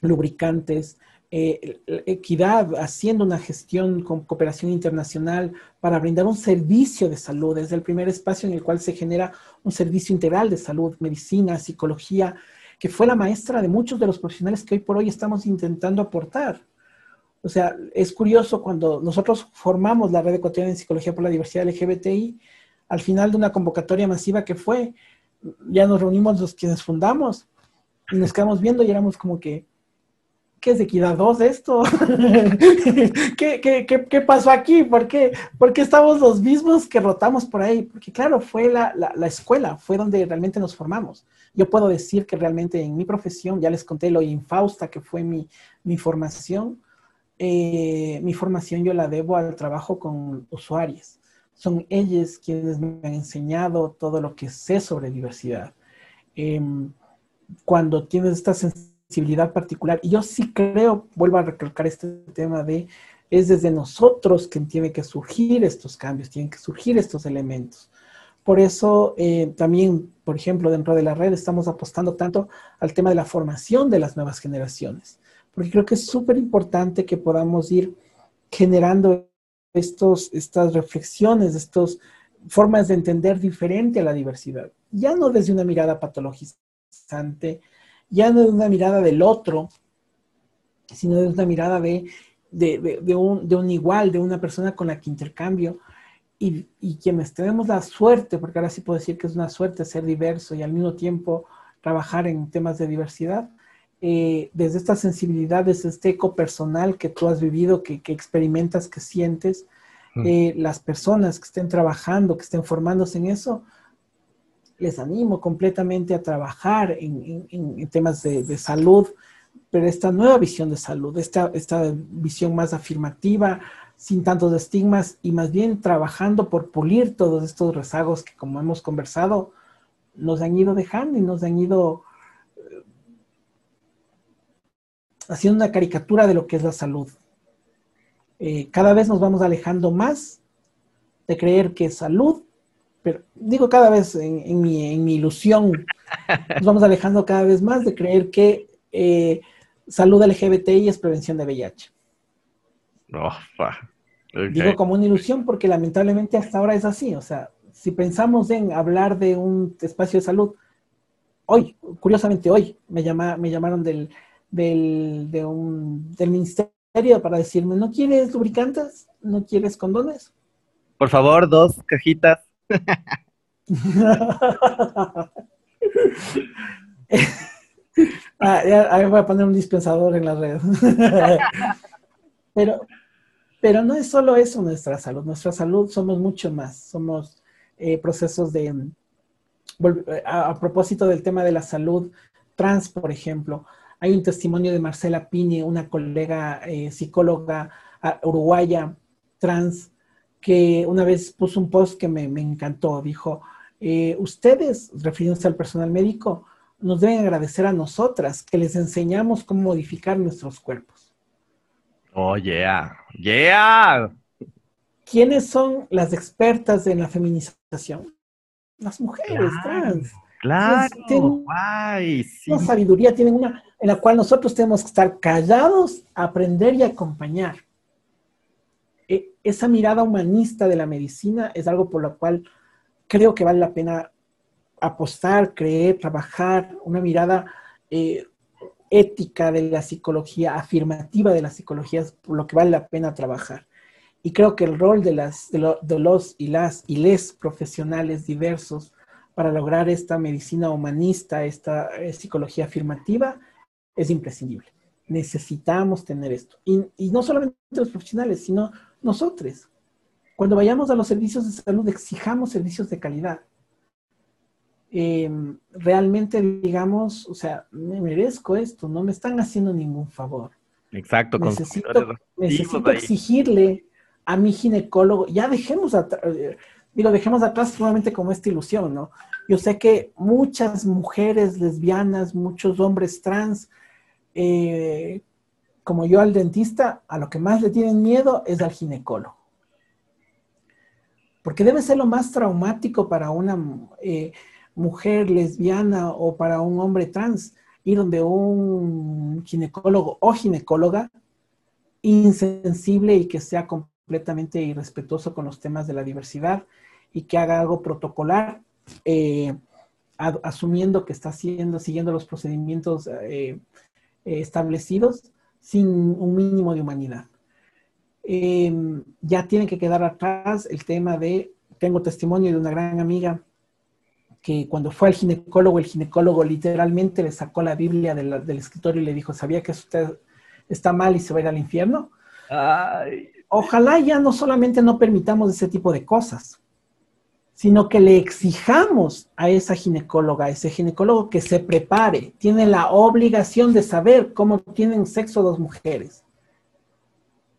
lubricantes, eh, equidad, haciendo una gestión con cooperación internacional para brindar un servicio de salud. Es el primer espacio en el cual se genera un servicio integral de salud, medicina, psicología, que fue la maestra de muchos de los profesionales que hoy por hoy estamos intentando aportar. O sea, es curioso cuando nosotros formamos la Red Ecuatoriana en Psicología por la Diversidad LGBTI, al final de una convocatoria masiva que fue, ya nos reunimos los quienes fundamos y nos quedamos viendo y éramos como que, ¿qué es Equidad 2 esto? [LAUGHS] ¿Qué, qué, qué, qué, pasó aquí? ¿Por qué? Porque estamos los mismos que rotamos por ahí. Porque claro, fue la, la, la, escuela, fue donde realmente nos formamos. Yo puedo decir que realmente en mi profesión, ya les conté lo infausta que fue mi, mi formación, eh, mi formación yo la debo al trabajo con usuarios. Son ellos quienes me han enseñado todo lo que sé sobre diversidad. Em, cuando tienes esta sensibilidad particular, y yo sí creo, vuelvo a recalcar este tema de, es desde nosotros que tienen que surgir estos cambios, tienen que surgir estos elementos. Por eso eh, también, por ejemplo, dentro de la red estamos apostando tanto al tema de la formación de las nuevas generaciones, porque creo que es súper importante que podamos ir generando estos, estas reflexiones, estas formas de entender diferente a la diversidad. Ya no desde una mirada patologizante, ya no desde una mirada del otro, sino desde una mirada de, de, un, de un igual, de una persona con la que intercambio y, y, quienes tenemos la suerte, porque ahora sí puedo decir que es una suerte ser diverso y al mismo tiempo trabajar en temas de diversidad, eh, desde esta sensibilidad, desde este eco personal que tú has vivido, que, que experimentas, que sientes, eh, las personas que estén trabajando, que estén formándose en eso, les animo completamente a trabajar en, en, temas de, de, salud, pero esta nueva visión de salud, esta, esta visión más afirmativa, sin tantos estigmas y más bien trabajando por pulir todos estos rezagos que como hemos conversado nos han ido dejando y nos han ido eh, haciendo una caricatura de lo que es la salud. Eh, cada vez nos vamos alejando más de creer que salud, pero digo cada vez en, mi, ilusión, [LAUGHS] nos vamos alejando cada vez más de creer que eh, salud LGBTI es prevención de VIH. No, Digo como una ilusión porque lamentablemente hasta ahora es así. O sea, si pensamos en hablar de un espacio de salud, hoy, curiosamente hoy, me, llama, me llamaron del, del, de un, del ministerio para decirme, ¿no quieres lubricantes? ¿No quieres condones? Por favor, dos cajitas. [LAUGHS] [LAUGHS] ah, ya, voy a poner un dispensador en la red. [LAUGHS] Pero, pero no es solo eso nuestra salud, nuestra salud somos mucho más, somos eh, procesos de, mm, a, propósito del tema de la salud trans, por ejemplo, hay un testimonio de Marcela Piñe, una colega eh, psicóloga uruguaya trans, que una vez puso un post que me, encantó, dijo, eh, ustedes, refiriéndose al personal médico, nos deben agradecer a nosotras que les enseñamos cómo modificar nuestros cuerpos. Oh, yeah. Yeah. ¿Quiénes son las expertas en la feminización? Las mujeres trans. Claro. tienen una sabiduría, tienen una en la cual nosotros tenemos que estar callados, aprender y acompañar. E, esa mirada humanista de la medicina es algo por lo cual creo que vale la pena apostar, creer, trabajar, una mirada eh, ética de la psicología, afirmativa de la psicología, es lo que vale la pena trabajar. Y creo que el rol de, los y las y les profesionales diversos para lograr esta medicina humanista, esta eh, psicología afirmativa, es imprescindible. Necesitamos tener esto. Y, y no solamente los profesionales, sino nosotros. Cuando vayamos a los servicios de salud, exijamos servicios de calidad Em, realmente digamos, o sea, me merezco esto, no me están haciendo ningún favor. Exacto. Necesito, necesito exigirle a mi ginecólogo, ya dejemos atrás, eh, digo, dejemos atrás nuevamente como esta ilusión, ¿no? Yo sé que muchas mujeres lesbianas, muchos hombres trans, eh, como yo al dentista, a lo que más le tienen miedo es al ginecólogo. Porque debe ser lo más traumático para una... Eh, mujer lesbiana o para un hombre trans, ir donde un ginecólogo o ginecóloga insensible y que sea completamente irrespetuoso con los temas de la diversidad y que haga algo protocolar, eh, asumiendo que está haciendo, siguiendo los procedimientos eh, establecidos sin un mínimo de humanidad. Em, ya tiene que quedar atrás el tema de, tengo testimonio de una gran amiga que cuando fue al ginecólogo, el ginecólogo literalmente le sacó la Biblia del, escritorio y le dijo, ¿sabía que usted está mal y se va a ir al infierno? Ojalá ya no solamente no permitamos ese tipo de cosas, sino que le exijamos a esa ginecóloga, a ese ginecólogo que se prepare, tiene la obligación de saber cómo tienen sexo dos mujeres,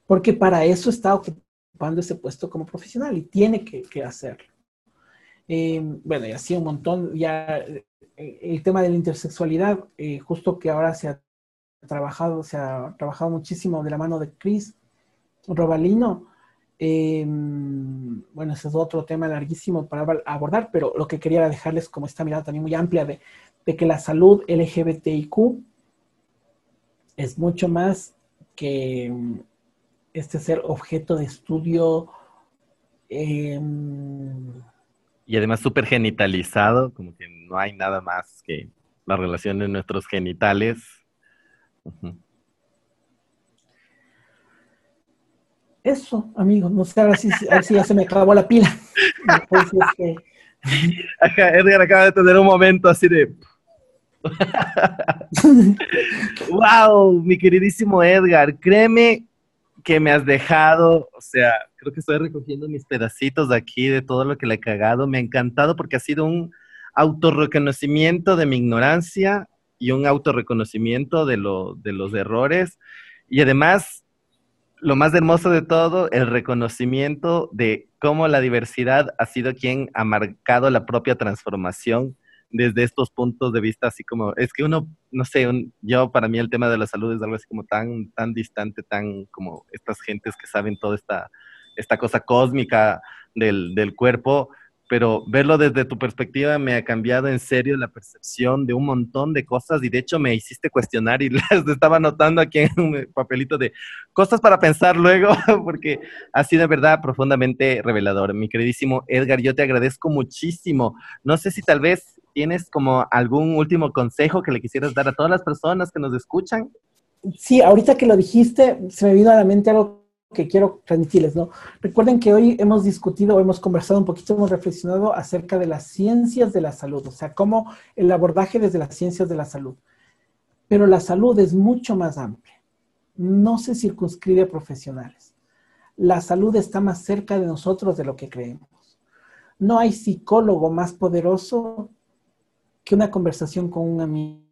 porque para eso está ocupando ese puesto como profesional y tiene que hacerlo. Eh, bueno, y así un montón, ya eh, el tema de la intersexualidad, eh, justo que ahora se ha trabajado, se ha trabajado muchísimo de la mano de Chris Robalino, Em, bueno, ese es otro tema larguísimo para abordar, pero lo que quería dejarles como esta mirada también muy amplia de, que la salud LGBTIQ es mucho más que em, este ser objeto de estudio. Em, y además súper genitalizado, como que no hay nada más que la relación de nuestros genitales. Eso, amigo, no sé, ahora sí, ya se me acabó la pila. Edgar acaba de tener un momento así de... [LAUGHS] wow, mi queridísimo Edgar, créeme que me has dejado, o sea, creo que estoy recogiendo mis pedacitos de aquí de todo lo que le he cagado. Me ha encantado porque ha sido un autorreconocimiento de mi ignorancia y un autorreconocimiento de, lo, de los errores. Y además, lo más hermoso de todo, el reconocimiento de cómo la diversidad ha sido quien ha marcado la propia transformación desde estos puntos de vista, así como, es que uno, no sé, yo para mí el tema de la salud es algo así como tan, tan distante, tan como estas gentes que saben toda esta, esta cosa cósmica del, del cuerpo, pero verlo desde tu perspectiva me ha cambiado en serio la percepción de un montón de cosas y de hecho me hiciste cuestionar y [LAUGHS] las estaba anotando aquí en un papelito de cosas para pensar luego [LAUGHS] porque ha sido de verdad profundamente revelador. Mi queridísimo Edgar, yo te agradezco muchísimo. No sé si tal vez tienes como algún último consejo que le quisieras dar a todas las personas que nos escuchan. Sí, ahorita que lo dijiste, se me vino a la mente algo que quiero transmitirles, ¿no? Recuerden que hoy hemos discutido, hemos conversado un poquito, hemos reflexionado acerca de las ciencias de la salud, o sea, cómo el abordaje desde las ciencias de la salud. Pero la salud es mucho más amplia, no se circunscribe a profesionales. La salud está más cerca de nosotros de lo que creemos. No hay psicólogo más poderoso que una conversación con un amigo.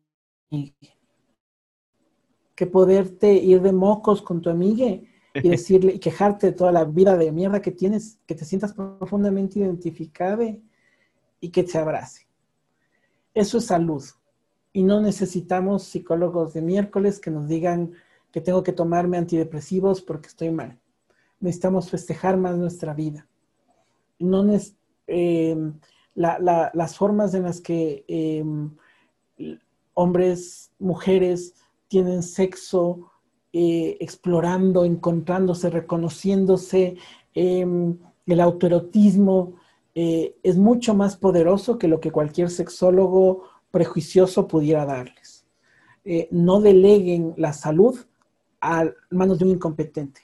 Que poderte ir de mocos con tu amiga y decirle y quejarte de toda la vida de mierda que tienes, que te sientas profundamente identificado y que te abrace. Eso es salud. Y no necesitamos psicólogos de miércoles que nos digan que tengo que tomarme antidepresivos porque estoy mal. Necesitamos festejar más nuestra vida. No eh, las formas en las que eh, hombres, mujeres tienen sexo, eh, explorando, encontrándose, reconociéndose. Em, el autoerotismo eh, es mucho más poderoso que lo que cualquier sexólogo prejuicioso pudiera darles. Eh, no deleguen la salud a manos de un incompetente.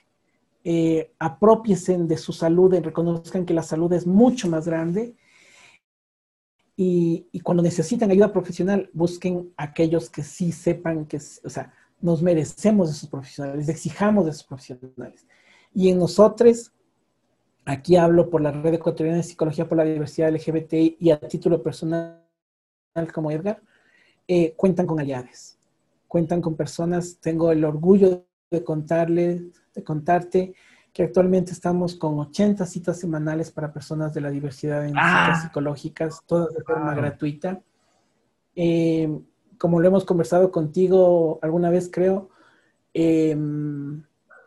apropiesen de su salud y reconozcan que la salud es mucho más grande y, y, cuando necesitan ayuda profesional, busquen aquellos que sí sepan que, o sea, nos merecemos de esos profesionales, exijamos de esos profesionales. Y en nosotros, aquí hablo por la Red Ecuatoriana de Psicología por la Diversidad LGBT y a título personal como Edgar, eh, cuentan con aliados, cuentan con personas, tengo el orgullo de contarles, de contarte que actualmente estamos con 80 citas semanales para personas de la diversidad en ah. citas psicológicas, todas de forma gratuita. Eh, como lo hemos conversado contigo alguna vez, creo, em,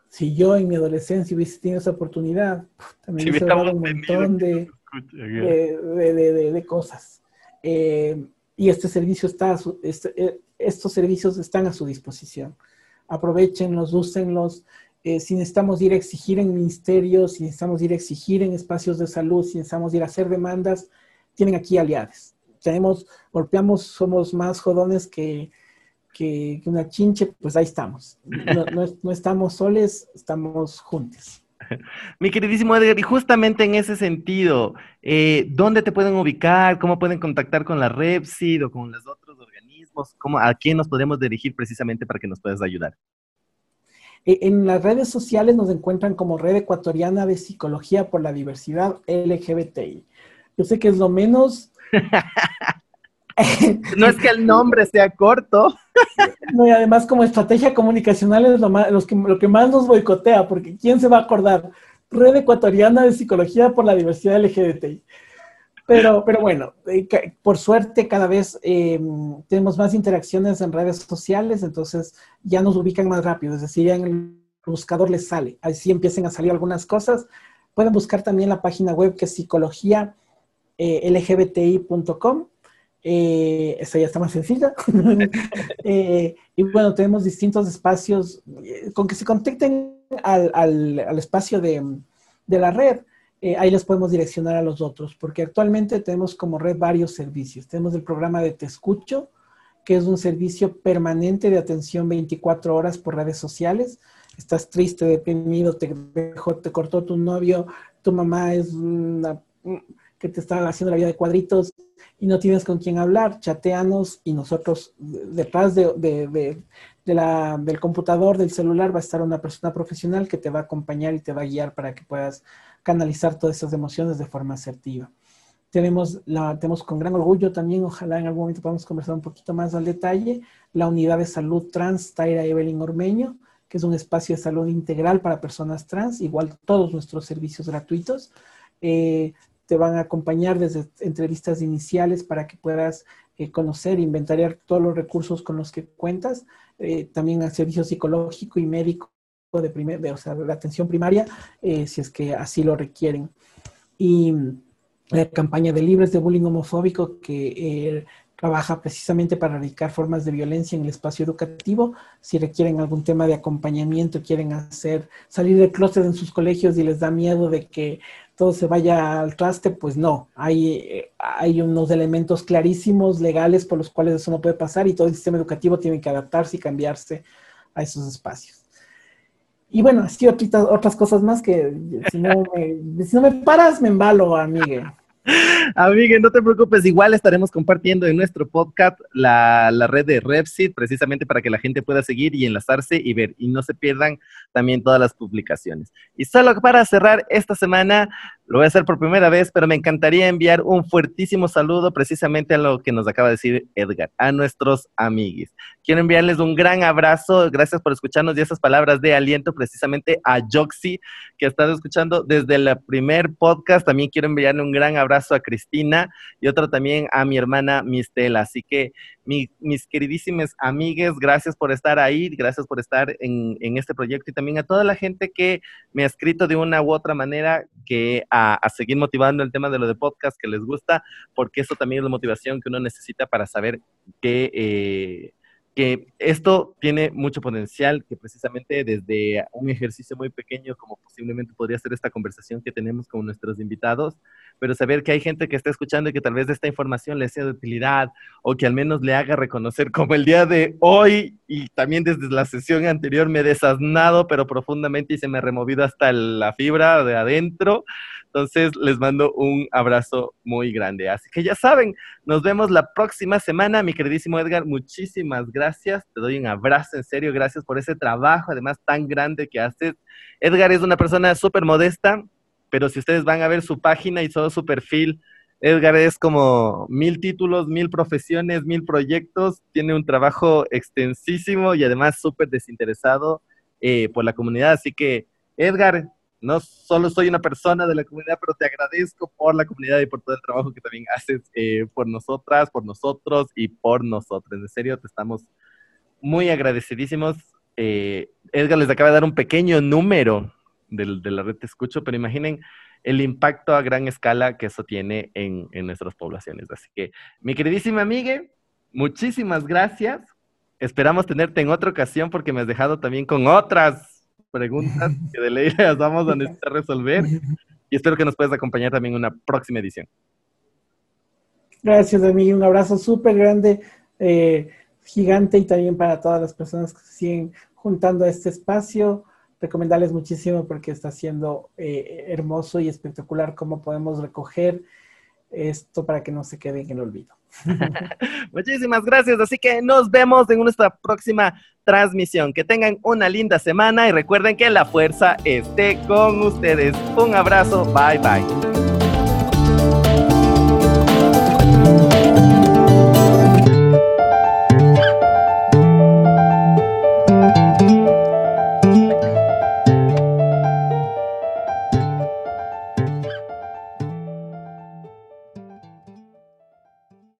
si yo en mi adolescencia hubiese tenido esa oportunidad, también hubiese dado un montón de, de, cosas. Em, y este servicio está, este, eh, estos servicios están a su disposición. Aprovechenlos, úsenlos. Eh, si necesitamos ir a exigir en ministerios, si necesitamos ir a exigir en espacios de salud, si necesitamos ir a hacer demandas, tienen aquí aliados tenemos, golpeamos, somos más jodones que, que, una chinche, pues ahí estamos. No, estamos soles, estamos juntos. [LAUGHS] Mi queridísimo Edgar, y justamente en ese sentido, eh, ¿dónde te pueden ubicar? ¿Cómo pueden contactar con la REPSID o con los otros organismos? ¿Cómo, ¿A quién nos podemos dirigir precisamente para que nos puedas ayudar? Eh, en las redes sociales nos encuentran como Red Ecuatoriana de Psicología por la Diversidad LGBTI. Yo sé que es lo menos [LAUGHS] no es que el nombre sea corto. [LAUGHS] No, y además como estrategia comunicacional es lo, más, que, lo que más nos boicotea, porque ¿quién se va a acordar? Red Ecuatoriana de Psicología por la Diversidad LGBTI. Pero, pero bueno, eh, por suerte cada vez em, tenemos más interacciones en redes sociales, entonces ya nos ubican más rápido, es decir, ya en el buscador les sale, así empiecen a salir algunas cosas, Pueden buscar también la página web que es psicología eh, lgbti.com. Eh, ya está más sencilla. [LAUGHS] Eh, y bueno, tenemos distintos espacios con que se contacten al, espacio de, de, la red. ahí les podemos direccionar a los otros, porque actualmente tenemos como red varios servicios. Tenemos el programa de Te Escucho, que es un servicio permanente de atención 24 horas por redes sociales. Estás triste, deprimido, te dejó, te cortó tu novio, tu mamá es una que te está haciendo la vida de cuadritos y no tienes con quién hablar, chateanos y nosotros detrás de, de, la, del computador, del celular, va a estar una persona profesional que te va a acompañar y te va a guiar para que puedas canalizar todas esas emociones de forma asertiva tenemos, la, tenemos con gran orgullo también, ojalá en algún momento podamos conversar un poquito más al detalle, la unidad de salud trans Taira Evelyn Ormeño, que es un espacio de salud integral para personas trans, igual todos nuestros servicios gratuitos. Eh, te van a acompañar desde entrevistas iniciales para que puedas eh, conocer, inventariar todos los recursos con los que cuentas, eh, también al servicio psicológico y médico de, primer, de, o sea, de atención primaria, si es que así lo requieren. Y la campaña de Libres de Bullying Homofóbico que eh, trabaja precisamente para erradicar formas de violencia en el espacio educativo. Si requieren algún tema de acompañamiento, quieren hacer salir del closet en sus colegios y les da miedo de que todo se vaya al traste, pues no. Hay, hay unos elementos clarísimos, legales, por los cuales eso no puede pasar y todo el sistema educativo tiene que adaptarse y cambiarse a esos espacios. Y bueno, así otras, otras cosas más que si no, me, si no me paras, me embalo, amigue. Amigue, no te preocupes, igual estaremos compartiendo en nuestro podcast la, la, red de Repsit, precisamente para que la gente pueda seguir y enlazarse y ver, y no se pierdan también todas las publicaciones. Y solo para cerrar esta semana, lo voy a hacer por primera vez, pero me encantaría enviar un fuertísimo saludo precisamente a lo que nos acaba de decir Edgar, a nuestros amiguis. Quiero enviarles un gran abrazo, gracias por escucharnos y esas palabras de aliento precisamente a Joxy, que estado escuchando desde el primer podcast. También quiero enviarle un gran abrazo a Cristina y otro también a mi hermana Mistela. Así que mis queridísimas amigues, gracias por estar ahí, gracias por estar en, este proyecto y también a toda la gente que me ha escrito de una u otra manera que a, seguir motivando el tema de lo de podcast que les gusta, porque eso también es la motivación que uno necesita para saber que... Eh, que esto tiene mucho potencial, que precisamente desde un ejercicio muy pequeño, como posiblemente podría ser esta conversación que tenemos con nuestros invitados, pero saber que hay gente que está escuchando y que tal vez esta información le sea de utilidad o que al menos le haga reconocer como el día de hoy y también desde la sesión anterior me he desasnado, pero profundamente y se me ha removido hasta la fibra de adentro. Entonces les mando un abrazo muy grande. Así que ya saben, nos vemos la próxima semana, mi queridísimo Edgar. Muchísimas gracias. Te doy un abrazo, en serio. Gracias por ese trabajo, además tan grande que haces. Edgar es una persona súper modesta, pero si ustedes van a ver su página y todo su perfil, Edgar es como mil títulos, mil profesiones, mil proyectos, tiene un trabajo extensísimo y además súper desinteresado eh, por la comunidad. Así que, Edgar, no solo soy una persona de la comunidad, pero te agradezco por la comunidad y por todo el trabajo que también haces eh, por nosotras, por nosotros y por nosotros. En serio, te estamos muy agradecidísimos. Eh, Edgar les acaba de dar un pequeño número de, la red Te Escucho, pero imaginen el impacto a gran escala que eso tiene en, en nuestras poblaciones. Así que, mi queridísima amiga, muchísimas gracias. Esperamos tenerte en otra ocasión porque me has dejado también con otras preguntas [LAUGHS] que de ley las vamos a necesitar resolver. [LAUGHS] Y espero que nos puedas acompañar también en una próxima edición. Gracias, mí Un abrazo súper grande, eh, gigante y también para todas las personas que se siguen juntando a este espacio. Recomendarles muchísimo porque está siendo eh, hermoso y espectacular cómo podemos recoger esto para que no se quede en el olvido. [LAUGHS] Muchísimas gracias. Así que nos vemos en nuestra próxima transmisión. Que tengan una linda semana y recuerden que la fuerza esté con ustedes. Un abrazo. Bye bye.